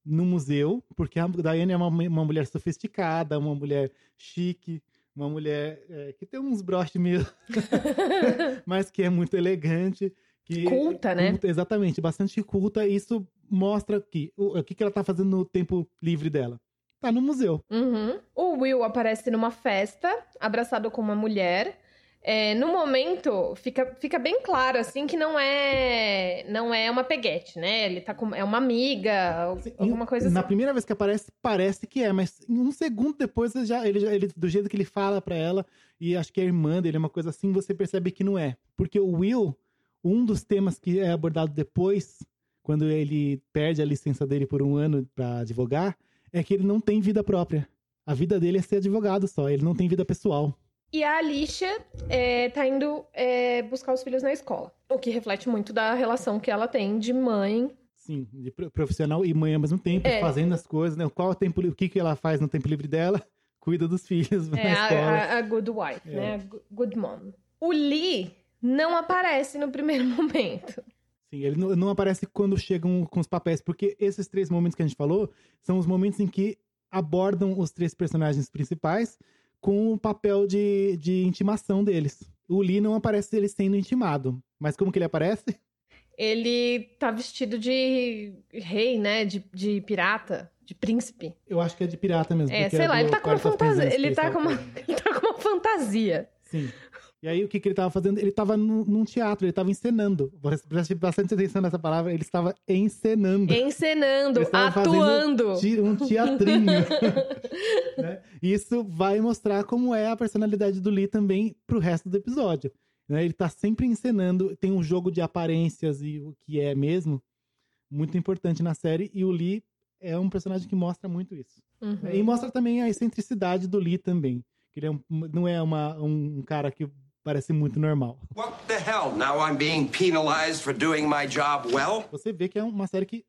no museu, porque a Diane é uma, uma mulher sofisticada, uma mulher chique, uma mulher é, que tem uns broches meio. mas que é muito elegante. Que, culta, né? Culta, exatamente, bastante culta. Isso mostra que o, o que, que ela tá fazendo no tempo livre dela. Tá no museu. Uhum. O Will aparece numa festa, abraçado com uma mulher. É, no momento, fica, fica bem claro, assim, que não é não é uma peguete, né? Ele tá com... É uma amiga, alguma coisa Na assim. primeira vez que aparece, parece que é, mas um segundo depois, já, ele, ele, do jeito que ele fala para ela, e acho que é a irmã dele, uma coisa assim, você percebe que não é. Porque o Will, um dos temas que é abordado depois, quando ele perde a licença dele por um ano para advogar, é que ele não tem vida própria. A vida dele é ser advogado só, ele não tem vida pessoal. E a Alicia é, tá indo é, buscar os filhos na escola. O que reflete muito da relação que ela tem de mãe. Sim, de profissional e mãe ao mesmo tempo, É. fazendo as coisas, né? Qual é o tempo, o que, que ela faz no tempo livre dela? Cuida dos filhos na É escola. a, a- a good wife, É. né? A gu- good mom. O Lee não aparece no primeiro momento. Sim, ele não, não aparece quando chegam com os papéis, porque esses três momentos que a gente falou são os momentos em que abordam os três personagens principais com o papel de, de intimação deles. O Lee não aparece ele sendo intimado, mas como que ele aparece? Ele tá vestido de rei, né? De, de pirata, de príncipe. Eu acho que é de pirata mesmo. É, sei é lá, ele tá fantasia. Presence Ele tá, com uma, falam. ele tá com uma fantasia. Sim. E aí, o que, que ele tava fazendo? Ele tava num, teatro, ele tava encenando. Preste bastante atenção nessa palavra, ele estava encenando. Encenando, estava atuando. Um teatrinho. né? Isso vai mostrar como é a personalidade do Lee também pro resto do episódio. né? Ele tá sempre encenando, tem um jogo de aparências e o que é mesmo, muito importante na série, e o Lee é um personagem que mostra muito isso. Uhum. E mostra também a excentricidade do Lee também. Que ele é um- não é uma, um cara que parece muito normal. What the hell? Now I'm being penalized for doing my job well? Você vê que é uma série que,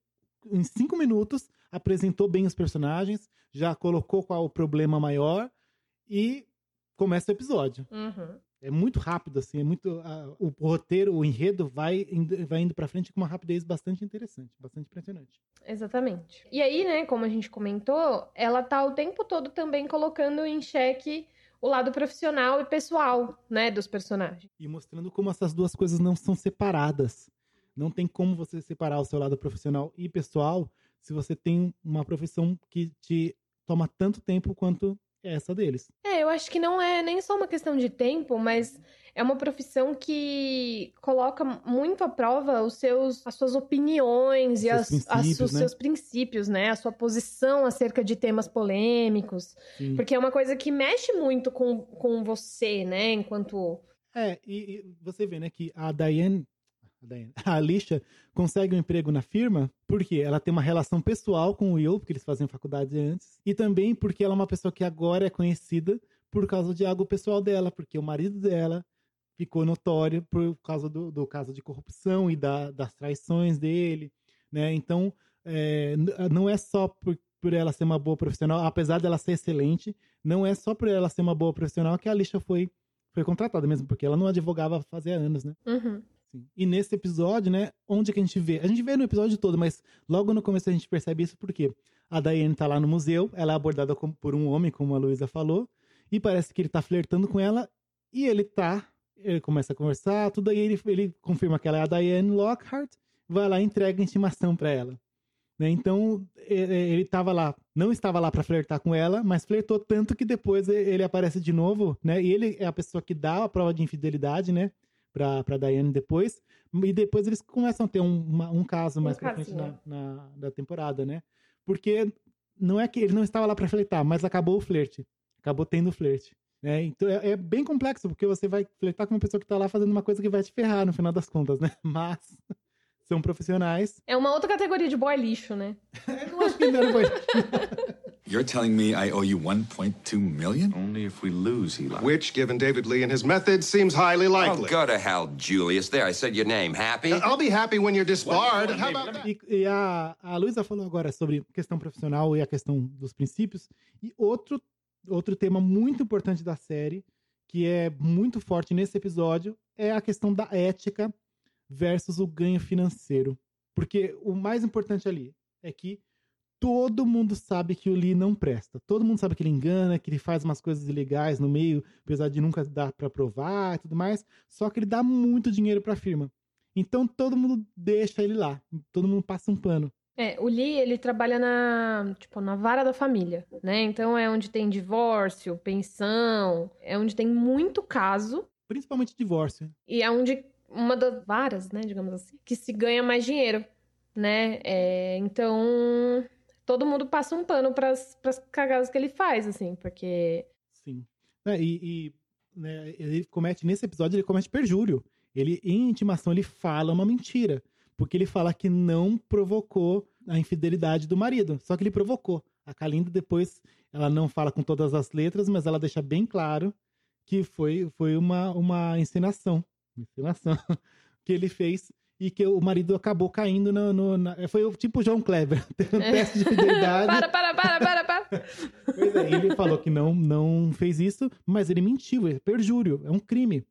em cinco minutos, apresentou bem os personagens, já colocou qual o problema maior e começa o episódio. Uhum. É muito rápido, assim, é muito. o roteiro, o enredo vai indo, vai indo pra frente com uma rapidez bastante interessante, bastante impressionante. Exatamente. E aí, né, como a gente comentou, ela tá o tempo todo também colocando em xeque o lado profissional e pessoal, né, dos personagens. E mostrando como essas duas coisas não são separadas. Não tem como você separar o seu lado profissional e pessoal se você tem uma profissão que te toma tanto tempo quanto essa deles. É, eu acho que não é nem só uma questão de tempo, mas é uma profissão que coloca muito à prova os seus, as suas opiniões e Seus as, as- os né? seus princípios, né? A sua posição acerca de temas polêmicos. Sim. Porque é uma coisa que mexe muito com, com você, né? Enquanto. É, e, e você vê, né, que a Diane, a Alicia consegue um emprego na firma porque ela tem uma relação pessoal com o Will, porque eles faziam faculdade antes, e também porque ela é uma pessoa que agora é conhecida por causa de algo pessoal dela, porque o marido dela ficou notório por causa do, do caso de corrupção e da- das traições dele, né? Então, é, não é só por por ela ser uma boa profissional, apesar dela ser excelente, não é só por ela ser uma boa profissional que a Alicia foi, foi contratada mesmo, porque ela não advogava fazia anos, né? Uhum. Sim. E nesse episódio, né, onde que a gente vê? A gente vê no episódio todo, mas logo no começo a gente percebe isso porque a Diane tá lá no museu, ela é abordada por um homem, como a Luísa falou, e parece que ele tá flertando com ela, e ele tá, ele começa a conversar, tudo aí ele, ele confirma que ela é a Diane Lockhart, vai lá e entrega a intimação pra ela. Né? Então, ele tava lá, não estava lá pra flertar com ela, mas flertou tanto que depois ele aparece de novo, né? E ele é a pessoa que dá a prova de infidelidade, né? Pra, pra Diane depois. E depois eles começam a ter um, uma- um caso Um mais pra frente na, na, da temporada, né? Porque não é que ele não estava lá pra flertar, mas acabou o flerte. Acabou tendo o flerte. Né? Então é, é bem complexo, porque você vai flertar com uma pessoa que tá lá fazendo uma coisa que vai te ferrar no final das contas, né? Mas são profissionais. É uma outra categoria de boy lixo, né? Eu acho que não era boy- You're telling me I owe you 1.2 million? Only if we lose, Eli. Which, given David Lee and his methods, seems highly Oh, likely. go to hell, Julius. There, I said your name. Happy? I'll be happy when you're disbarred. How about that? E, e a, a Luísa falou agora sobre questão profissional e a questão dos princípios. E outro, outro tema muito importante da série, que é muito forte nesse episódio, é a questão da ética versus o ganho financeiro. Porque o mais importante ali é que todo mundo sabe que o Lee não presta. Todo mundo sabe que ele engana, que ele faz umas coisas ilegais no meio, apesar de nunca dar pra provar e tudo mais. Só que ele dá muito dinheiro pra firma. Então todo mundo deixa ele lá. Todo mundo passa um pano. É, o Lee, ele trabalha na, tipo, na vara da família, né? Então é onde tem divórcio, pensão, é onde tem muito caso Principalmente divórcio. e é onde uma das varas, né, digamos assim, que se ganha mais dinheiro, né? É, então todo mundo passa um pano pras, pras cagadas que ele faz, assim, porque Sim. E e, né, ele comete, nesse episódio, ele comete perjúrio. Ele, em intimação, ele fala uma mentira. Porque ele fala que não provocou a infidelidade do marido. Só que ele provocou. A Kalinda depois, ela não fala com todas as letras, mas ela deixa bem claro que foi, foi uma, uma encenação. Encenação que ele fez e que o marido acabou caindo no. no- na- foi o tipo João Kleber. Um teste de fidelidade. para, para, para, para, para. Pois é, ele falou que não, não fez isso, mas ele mentiu, é perjúrio, é um crime.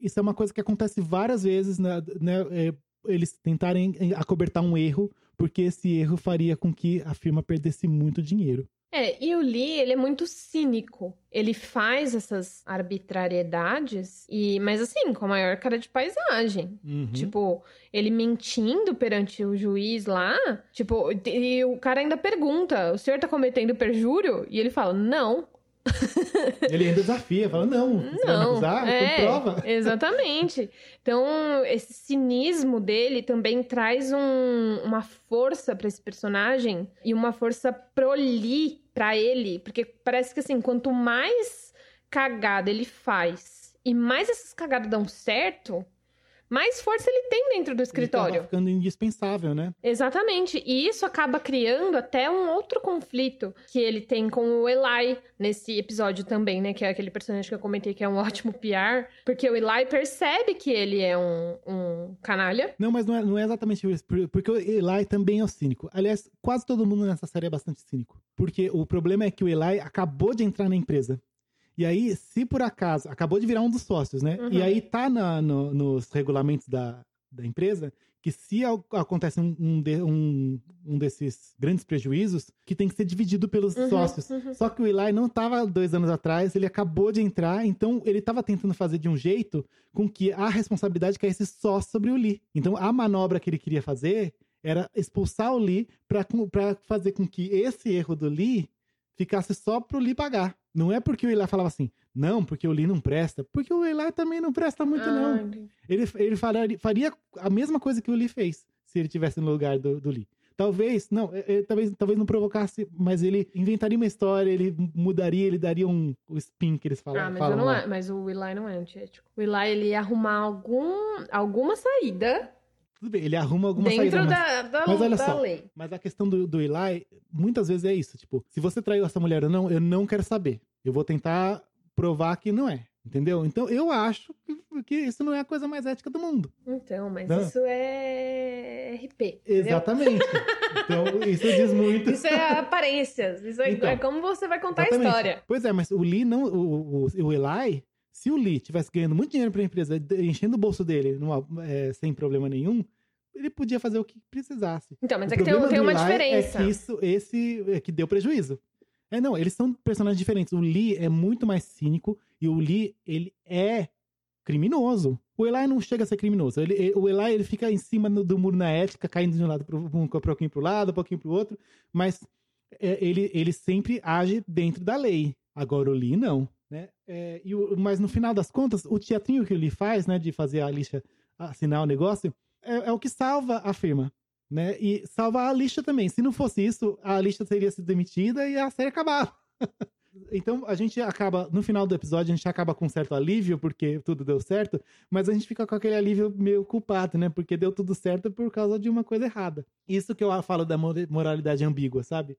Isso é uma coisa que acontece várias vezes, né, né, é, eles tentarem é, acobertar um erro, porque esse erro faria com que a firma perdesse muito dinheiro. É, e o Lee, ele é muito cínico. Ele faz essas arbitrariedades, e mas assim, com a maior cara de paisagem. Uhum. Tipo, ele mentindo perante o juiz lá, tipo, e o cara ainda pergunta: o senhor tá cometendo perjúrio? E ele fala: não. Ele ainda desafia, fala, não, você vai me Não, acusar? é, prova. Exatamente. Então, esse cinismo dele também traz um- uma força pra esse personagem e uma força pro Lee, pra ele, porque parece que assim, quanto mais cagada ele faz e mais essas cagadas dão certo, mais força ele tem dentro do Ele escritório. tava ficando indispensável, né? Exatamente. E isso acaba criando até um outro conflito que ele tem com o Eli nesse episódio também, né? Que é aquele personagem que eu comentei que é um ótimo PR. Porque o Eli percebe que ele é um, um canalha. Não, mas não é, não é exatamente isso. por- Porque o Eli também é o cínico. Aliás, quase todo mundo nessa série é bastante cínico. Porque o problema é que o Eli acabou de entrar na empresa. E aí, se por acaso, acabou de virar um dos sócios, né? Uhum. E aí tá na- no- nos regulamentos da, da empresa que se acontece um, um, de- um- um desses grandes prejuízos, que tem que ser dividido pelos Uhum, sócios. uhum. Só que o Eli não estava dois anos atrás, ele acabou de entrar, então ele estava tentando fazer de um jeito com que a responsabilidade caísse só sobre o Lee. Então a manobra que ele queria fazer era expulsar o Lee para fazer com que esse erro do Lee ficasse só pro Lee pagar. Não é porque o Eli falava assim, não, porque o Lee não presta, porque o Eli também não presta muito, Ah, não. Ele, ele faria, faria a mesma coisa que o Lee fez, se ele tivesse no lugar do, do Lee. Talvez, não, é- é, talvez, talvez não provocasse, mas ele inventaria uma história, ele mudaria, ele daria um o spin que eles falam. Ah, mas, falam não é, mas o Eli não é antiético. O Eli, ele ia arrumar algum, alguma saída Tudo bem, ele arruma alguma dentro saída, mas, da, da, mas olha da só, lei. mas a questão do, do Eli, muitas vezes é isso, tipo, se você traiu essa mulher ou não, eu não quero saber. Eu vou tentar provar que não é. Entendeu? Então eu acho que, que isso não é a coisa mais ética do mundo. Então, mas Não. isso é RP. Exatamente. então isso diz muito. Isso é aparências. Isso é, Então, é como você vai contar Exatamente. a história. Pois é, mas o Lee não. O, o, o Eli, se o Lee tivesse ganhando muito dinheiro pra empresa, de- enchendo o bolso dele numa- é, sem problema nenhum, ele podia fazer o que precisasse. Então, mas O é que tem, tem uma Eli diferença. É que isso, esse é que deu prejuízo. É, não, eles são personagens diferentes. O Lee é muito mais cínico e o Lee, ele é criminoso. O Eli não chega a ser criminoso. Ele, ele- o Eli, ele fica em cima do, do muro na ética, caindo de um lado pro, um pouquinho pro lado, um pouquinho pro outro, mas é, ele, ele sempre age dentro da lei. Agora o Lee não, né? É, e o- mas no final das contas, o teatrinho que o Lee faz, né, de fazer a lixa assinar o negócio, é, é o que salva a firma, né? E salva a lixa também. Se não fosse isso, a lixa teria sido demitida e a série acabava. Então a gente acaba, no final do episódio, a gente acaba com um certo alívio, porque tudo deu certo, mas a gente fica com aquele alívio meio culpado, né? Porque deu tudo certo por causa de uma coisa errada. Isso que eu falo da mor- moralidade ambígua, sabe?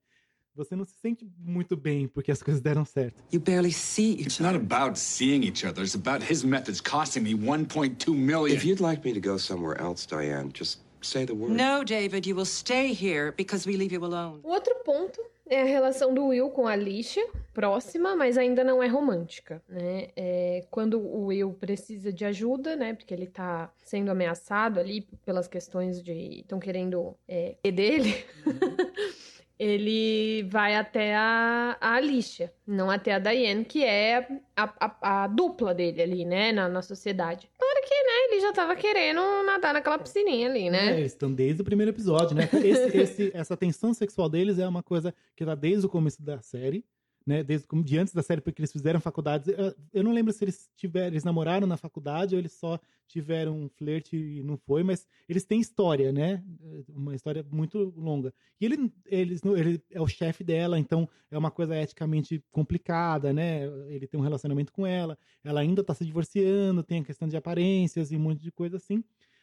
Você não se sente muito bem porque as coisas deram certo. You barely see each It's not about seeing each other. It's about his methods costing me 1.2 million. If you'd like me to go somewhere else, Diane, just say the word. No, David, you will stay here because we leave you alone. O outro ponto é a relação do Will com a Alicia, próxima, mas ainda não é romântica, né? É quando o Will precisa de ajuda, né? Porque ele tá sendo ameaçado ali pelas questões de... Estão querendo é, ter dele. ele vai até a, a Alicia, não até a Diane, que é a, a- a dupla dele ali, né? Na, na sociedade. Claro que, né? Ele já tava querendo nadar naquela piscininha ali, É, né? eles estão desde o primeiro episódio, né? Esse- esse- essa tensão sexual deles é uma coisa que tá desde o começo da série, né? Desde de antes da série, porque eles fizeram faculdades. Eu- Eu não lembro se eles tiveram, eles namoraram na faculdade ou eles só tiveram um flerte e não foi, mas eles têm história, né? Uma história muito longa. E ele, eles, ele é o chefe dela, então é uma coisa eticamente complicada, né? Ele tem um relacionamento com ela, ela ainda tá se divorciando, tem a questão de aparências e um monte de coisa assim.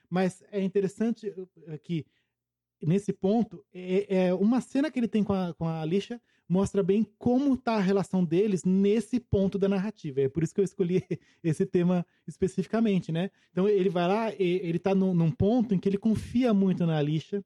Mas é interessante eh, que, nesse ponto, é, é uma cena que ele tem com a, com a Alicia mostra bem como tá a relação deles nesse ponto da narrativa. É por isso que eu escolhi esse tema especificamente, né? Então ele vai lá, e- ele tá num, num ponto em que ele confia muito na Alicia,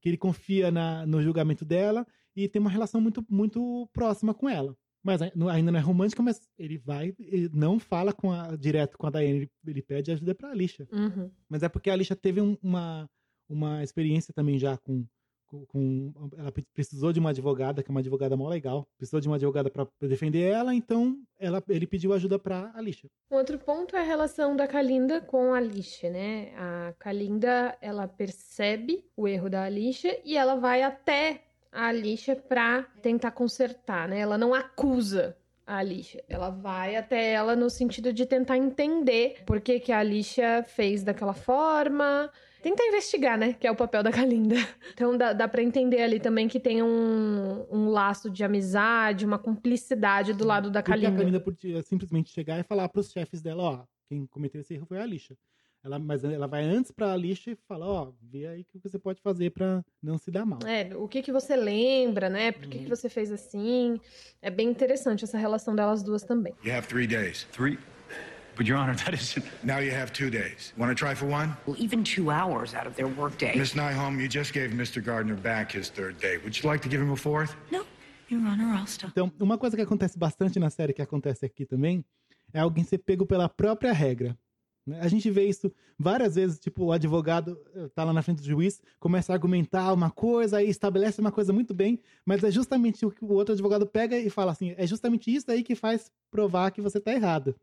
que ele confia na, no julgamento dela e tem uma relação muito, muito próxima com ela. Mas ainda não é romântica, mas ele vai e não fala com a, direto com a Diane, ele, ele pede ajuda pra Alicia. Uhum. Mas é porque a Alicia teve um- uma, uma experiência também já com, com, com- Ela pre- precisou de uma advogada, que é uma advogada mó legal. Precisou de uma advogada pra defender ela, então ela, ele pediu ajuda pra Alicia. Um outro ponto é a relação da Kalinda com a Alicia, né? A Kalinda, ela percebe o erro da Alicia e ela vai até a Alicia pra tentar consertar, né? Ela não acusa a Alicia, ela vai até ela no sentido de tentar entender por que, que a Alicia fez daquela forma, tentar investigar, né? Que é o papel da Kalinda. Então dá, dá pra entender ali também que tem um, um laço de amizade, uma cumplicidade do lado da Porque a Kalinda. Kalinda podia simplesmente chegar e falar pros chefes dela, ó, quem cometeu esse erro foi a Alicia. Ela, mas ela vai antes pra Alicia e fala, ó, vê aí o que você pode fazer pra não se dar mal. É, o que que você lembra, né? Por que, Uhum. que você fez assim? É bem interessante essa relação delas duas também. You have three days. Three. But, Your Honor, that isn't. Now you have two days. Want to try for one? Well, even two hours out of their workday. Miss Nyholm, you just gave Mr. Gardner back his third day. Would you like to give him a fourth? No, Your Honor, I'll stop. Então, uma coisa que acontece bastante na série, que acontece aqui também, é alguém ser pego pela própria regra. né? A gente vê isso várias vezes, tipo, o advogado eh, tá lá na frente do juiz, começa a argumentar uma coisa, aí estabelece uma coisa muito bem, mas é justamente o que o outro advogado pega e fala assim, é justamente isso aí que faz provar que você tá errado.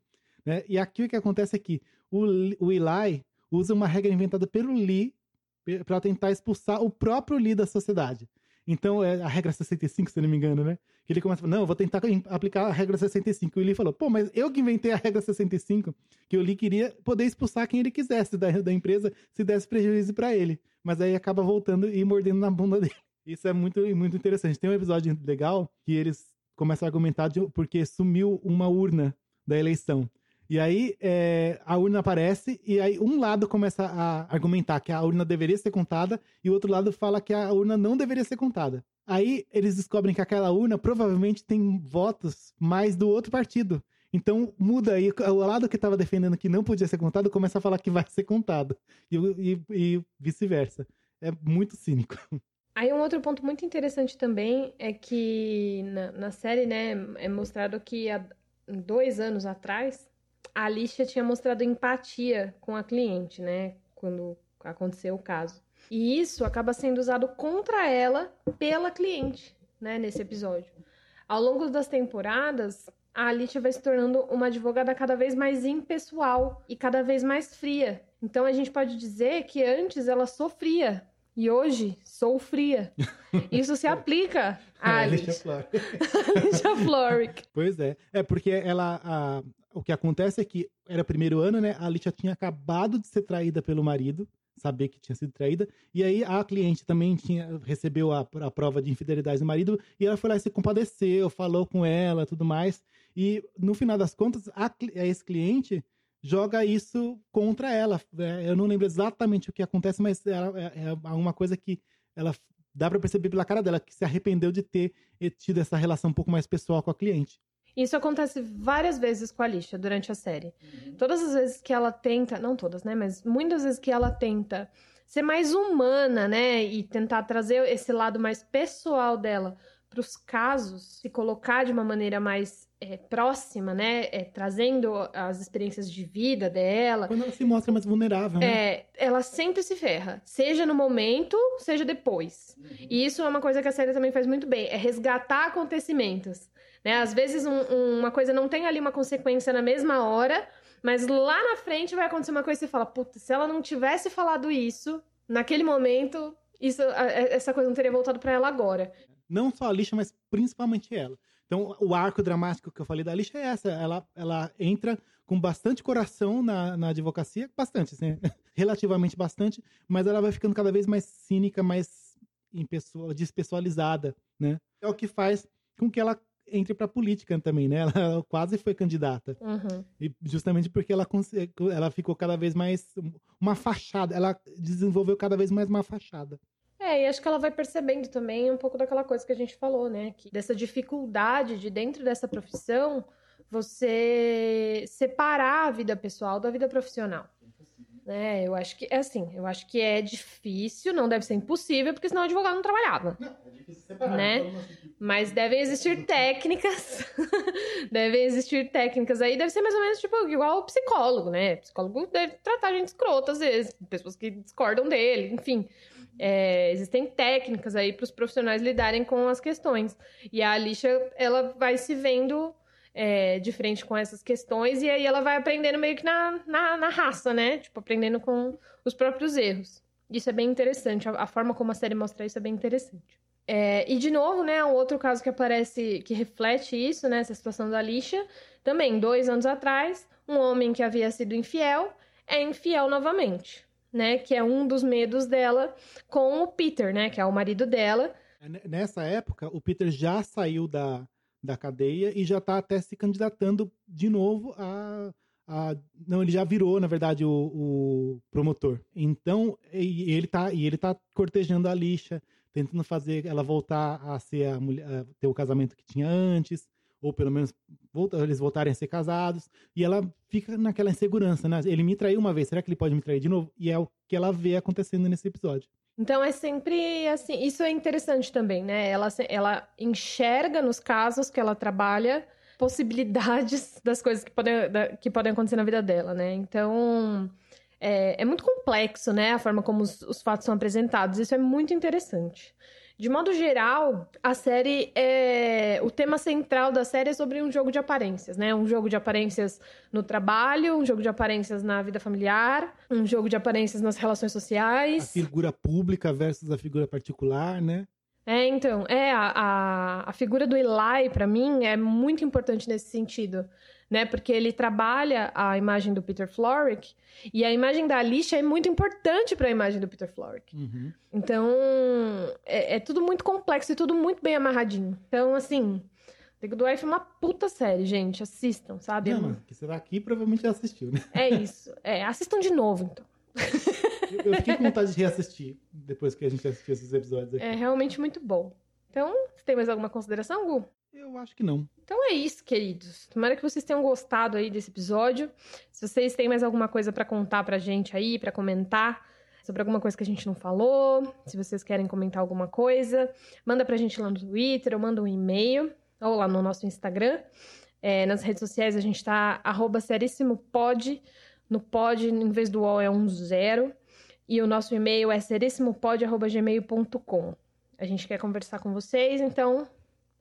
Né? E aqui o que acontece é que o, o Eli usa uma regra inventada pelo Lee para tentar expulsar o próprio Lee da sociedade. Então, é a regra 65, se não me engano, né? Que ele começa a falar, não, eu vou tentar aplicar a regra 65. E o Lee falou, pô, mas eu que inventei a regra 65, que o Lee queria poder expulsar quem ele quisesse da, da empresa se desse prejuízo para ele. Mas aí acaba voltando e mordendo na bunda dele. Isso é muito, muito interessante. Tem um episódio legal que eles começam a argumentar de- porque sumiu uma urna da eleição. E aí é, a urna aparece e aí um lado começa a argumentar que a urna deveria ser contada e o outro lado fala que a urna não deveria ser contada. Aí eles descobrem que aquela urna provavelmente tem votos mais do outro partido. Então muda aí, o lado que tava defendendo que não podia ser contado começa a falar que vai ser contado. E, e, e vice-versa. É muito cínico. Aí um outro ponto muito interessante também é que na, na série, né, é mostrado que há dois anos atrás, a Alicia tinha mostrado empatia com a cliente, né, quando aconteceu o caso. E isso acaba sendo usado contra ela pela cliente, né, nesse episódio. Ao longo das temporadas, a Alicia vai se tornando uma advogada cada vez mais impessoal e cada vez mais fria. Então a gente pode dizer que antes ela sofria e hoje sou fria. Isso se aplica a Alicia Floric. Pois é. É porque ela. A, o que acontece é que era primeiro ano, né? A Alicia tinha acabado de ser traída pelo marido saber que tinha sido traída. E aí a cliente também tinha recebeu a, a prova de infidelidade do marido e ela foi lá e se compadeceu, falou com ela, tudo mais. E no final das contas, a, esse cliente joga isso contra ela. É, eu não lembro exatamente o que acontece, mas é, é, é uma coisa que ela dá para perceber pela cara dela que se arrependeu de ter tido essa relação um pouco mais pessoal com a cliente. Isso acontece várias vezes com a Alicia durante a série. Uhum. Todas as vezes que ela tenta, não todas, né, mas muitas vezes que ela tenta ser mais humana, né, e tentar trazer esse lado mais pessoal dela para os casos, se colocar de uma maneira mais é, próxima, né, é, trazendo as experiências de vida dela. Quando ela se mostra mais vulnerável, né? É, ela sempre se ferra, seja no momento, seja depois. Uhum. E isso é uma coisa que a série também faz muito bem, é resgatar acontecimentos. Né? Às vezes um, um, uma coisa não tem ali uma consequência na mesma hora, mas lá na frente vai acontecer uma coisa e você fala, puta, se ela não tivesse falado isso, naquele momento, isso, essa coisa não teria voltado para ela agora. Não só a lixa, mas principalmente ela. Então, o arco dramático que eu falei da lixa é essa. Ela, ela entra com bastante coração na, na advocacia, bastante, assim, relativamente bastante, mas ela vai ficando cada vez mais cínica, mais despessoalizada, né? É o que faz com que ela entre para política também, né? Ela quase foi candidata. Uhum. E justamente porque ela, ela ficou cada vez mais uma fachada, ela desenvolveu cada vez mais uma fachada. É, e acho que ela vai percebendo também um pouco daquela coisa que a gente falou, né? Que dessa dificuldade de dentro dessa profissão você separar a vida pessoal da vida profissional. Né? Eu acho que é assim, eu acho que é difícil, não deve ser impossível, porque senão o advogado não trabalhava. Não, é difícil separar. Né? Mas devem existir técnicas. devem existir técnicas aí, deve ser mais ou menos tipo igual o psicólogo, né? O psicólogo deve tratar gente escrota às vezes, pessoas que discordam dele, enfim. É, existem técnicas aí para os profissionais lidarem com as questões. E a Alicia, ela vai se vendo é, de frente com essas questões, e aí ela vai aprendendo meio que na, na, na raça, né? Tipo, aprendendo com os próprios erros. Isso é bem interessante, a, a forma como a série mostra isso é bem interessante. É, e de novo, né, um outro caso que aparece, que reflete isso, né, essa situação da lixa, também, dois anos atrás, um homem que havia sido infiel é infiel novamente, né, que é um dos medos dela com o Peter, né, que é o marido dela. É, nessa época, o Peter já saiu da, da cadeia e já está até se candidatando de novo a, a, não ele já virou na verdade o, o promotor então e ele tá e ele tá cortejando a lixa tentando fazer ela voltar a ser a mulher a ter o casamento que tinha antes ou pelo menos eles voltarem a ser casados e ela fica naquela insegurança né ele me traiu uma vez será que ele pode me trair de novo e é o que ela vê acontecendo nesse episódio então é sempre assim, isso é interessante também, né? Ela, ela enxerga nos casos que ela trabalha possibilidades das coisas que podem, que podem acontecer na vida dela, né? Então é, é muito complexo, né? A forma como os, os fatos são apresentados. Isso é muito interessante. De modo geral, a série é. O tema central da série é sobre um jogo de aparências, né? Um jogo de aparências no trabalho, um jogo de aparências na vida familiar, um jogo de aparências nas relações sociais. A figura pública versus a figura particular, né? É, então, é, a, a, a figura do Eli, para mim, é muito importante nesse sentido né? Porque ele trabalha a imagem do Peter Florrick e a imagem da Alicia é muito importante para a imagem do Peter Florrick. Uhum. Então, é, é, tudo muito complexo e tudo muito bem amarradinho. Então, assim, The Good Wife é uma puta série, gente. Assistam, sabe? Não, mas que você tá aqui provavelmente já assistiu, né? É isso. É, assistam de novo, então. eu, eu fiquei com vontade de reassistir depois que a gente assistiu esses episódios aqui. É realmente muito bom. Então, você tem mais alguma consideração, Gu? Eu acho que não. Então é isso, queridos. Tomara que vocês tenham gostado aí desse episódio. Se vocês têm mais alguma coisa para contar pra gente aí, para comentar sobre alguma coisa que a gente não falou, se vocês querem comentar alguma coisa, manda pra gente lá no Twitter ou manda um e-mail ou lá no nosso Instagram. É, nas redes sociais a gente tá arroba seríssimopod. No pod, em vez do O, é um zero. E o nosso e-mail é serissimopod.gmail.com. A gente quer conversar com vocês, então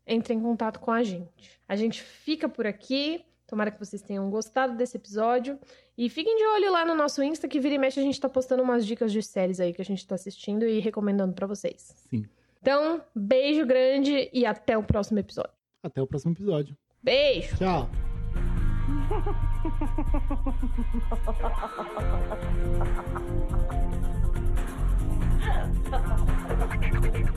entre em contato com a gente. A gente fica por aqui. Tomara que vocês tenham gostado desse episódio. E fiquem de olho lá no nosso Insta, que vira e mexe a gente tá postando umas dicas de séries aí que a gente tá assistindo e recomendando para vocês. Sim. Então, beijo grande e até o próximo episódio. Até o próximo episódio. Beijo! Tchau!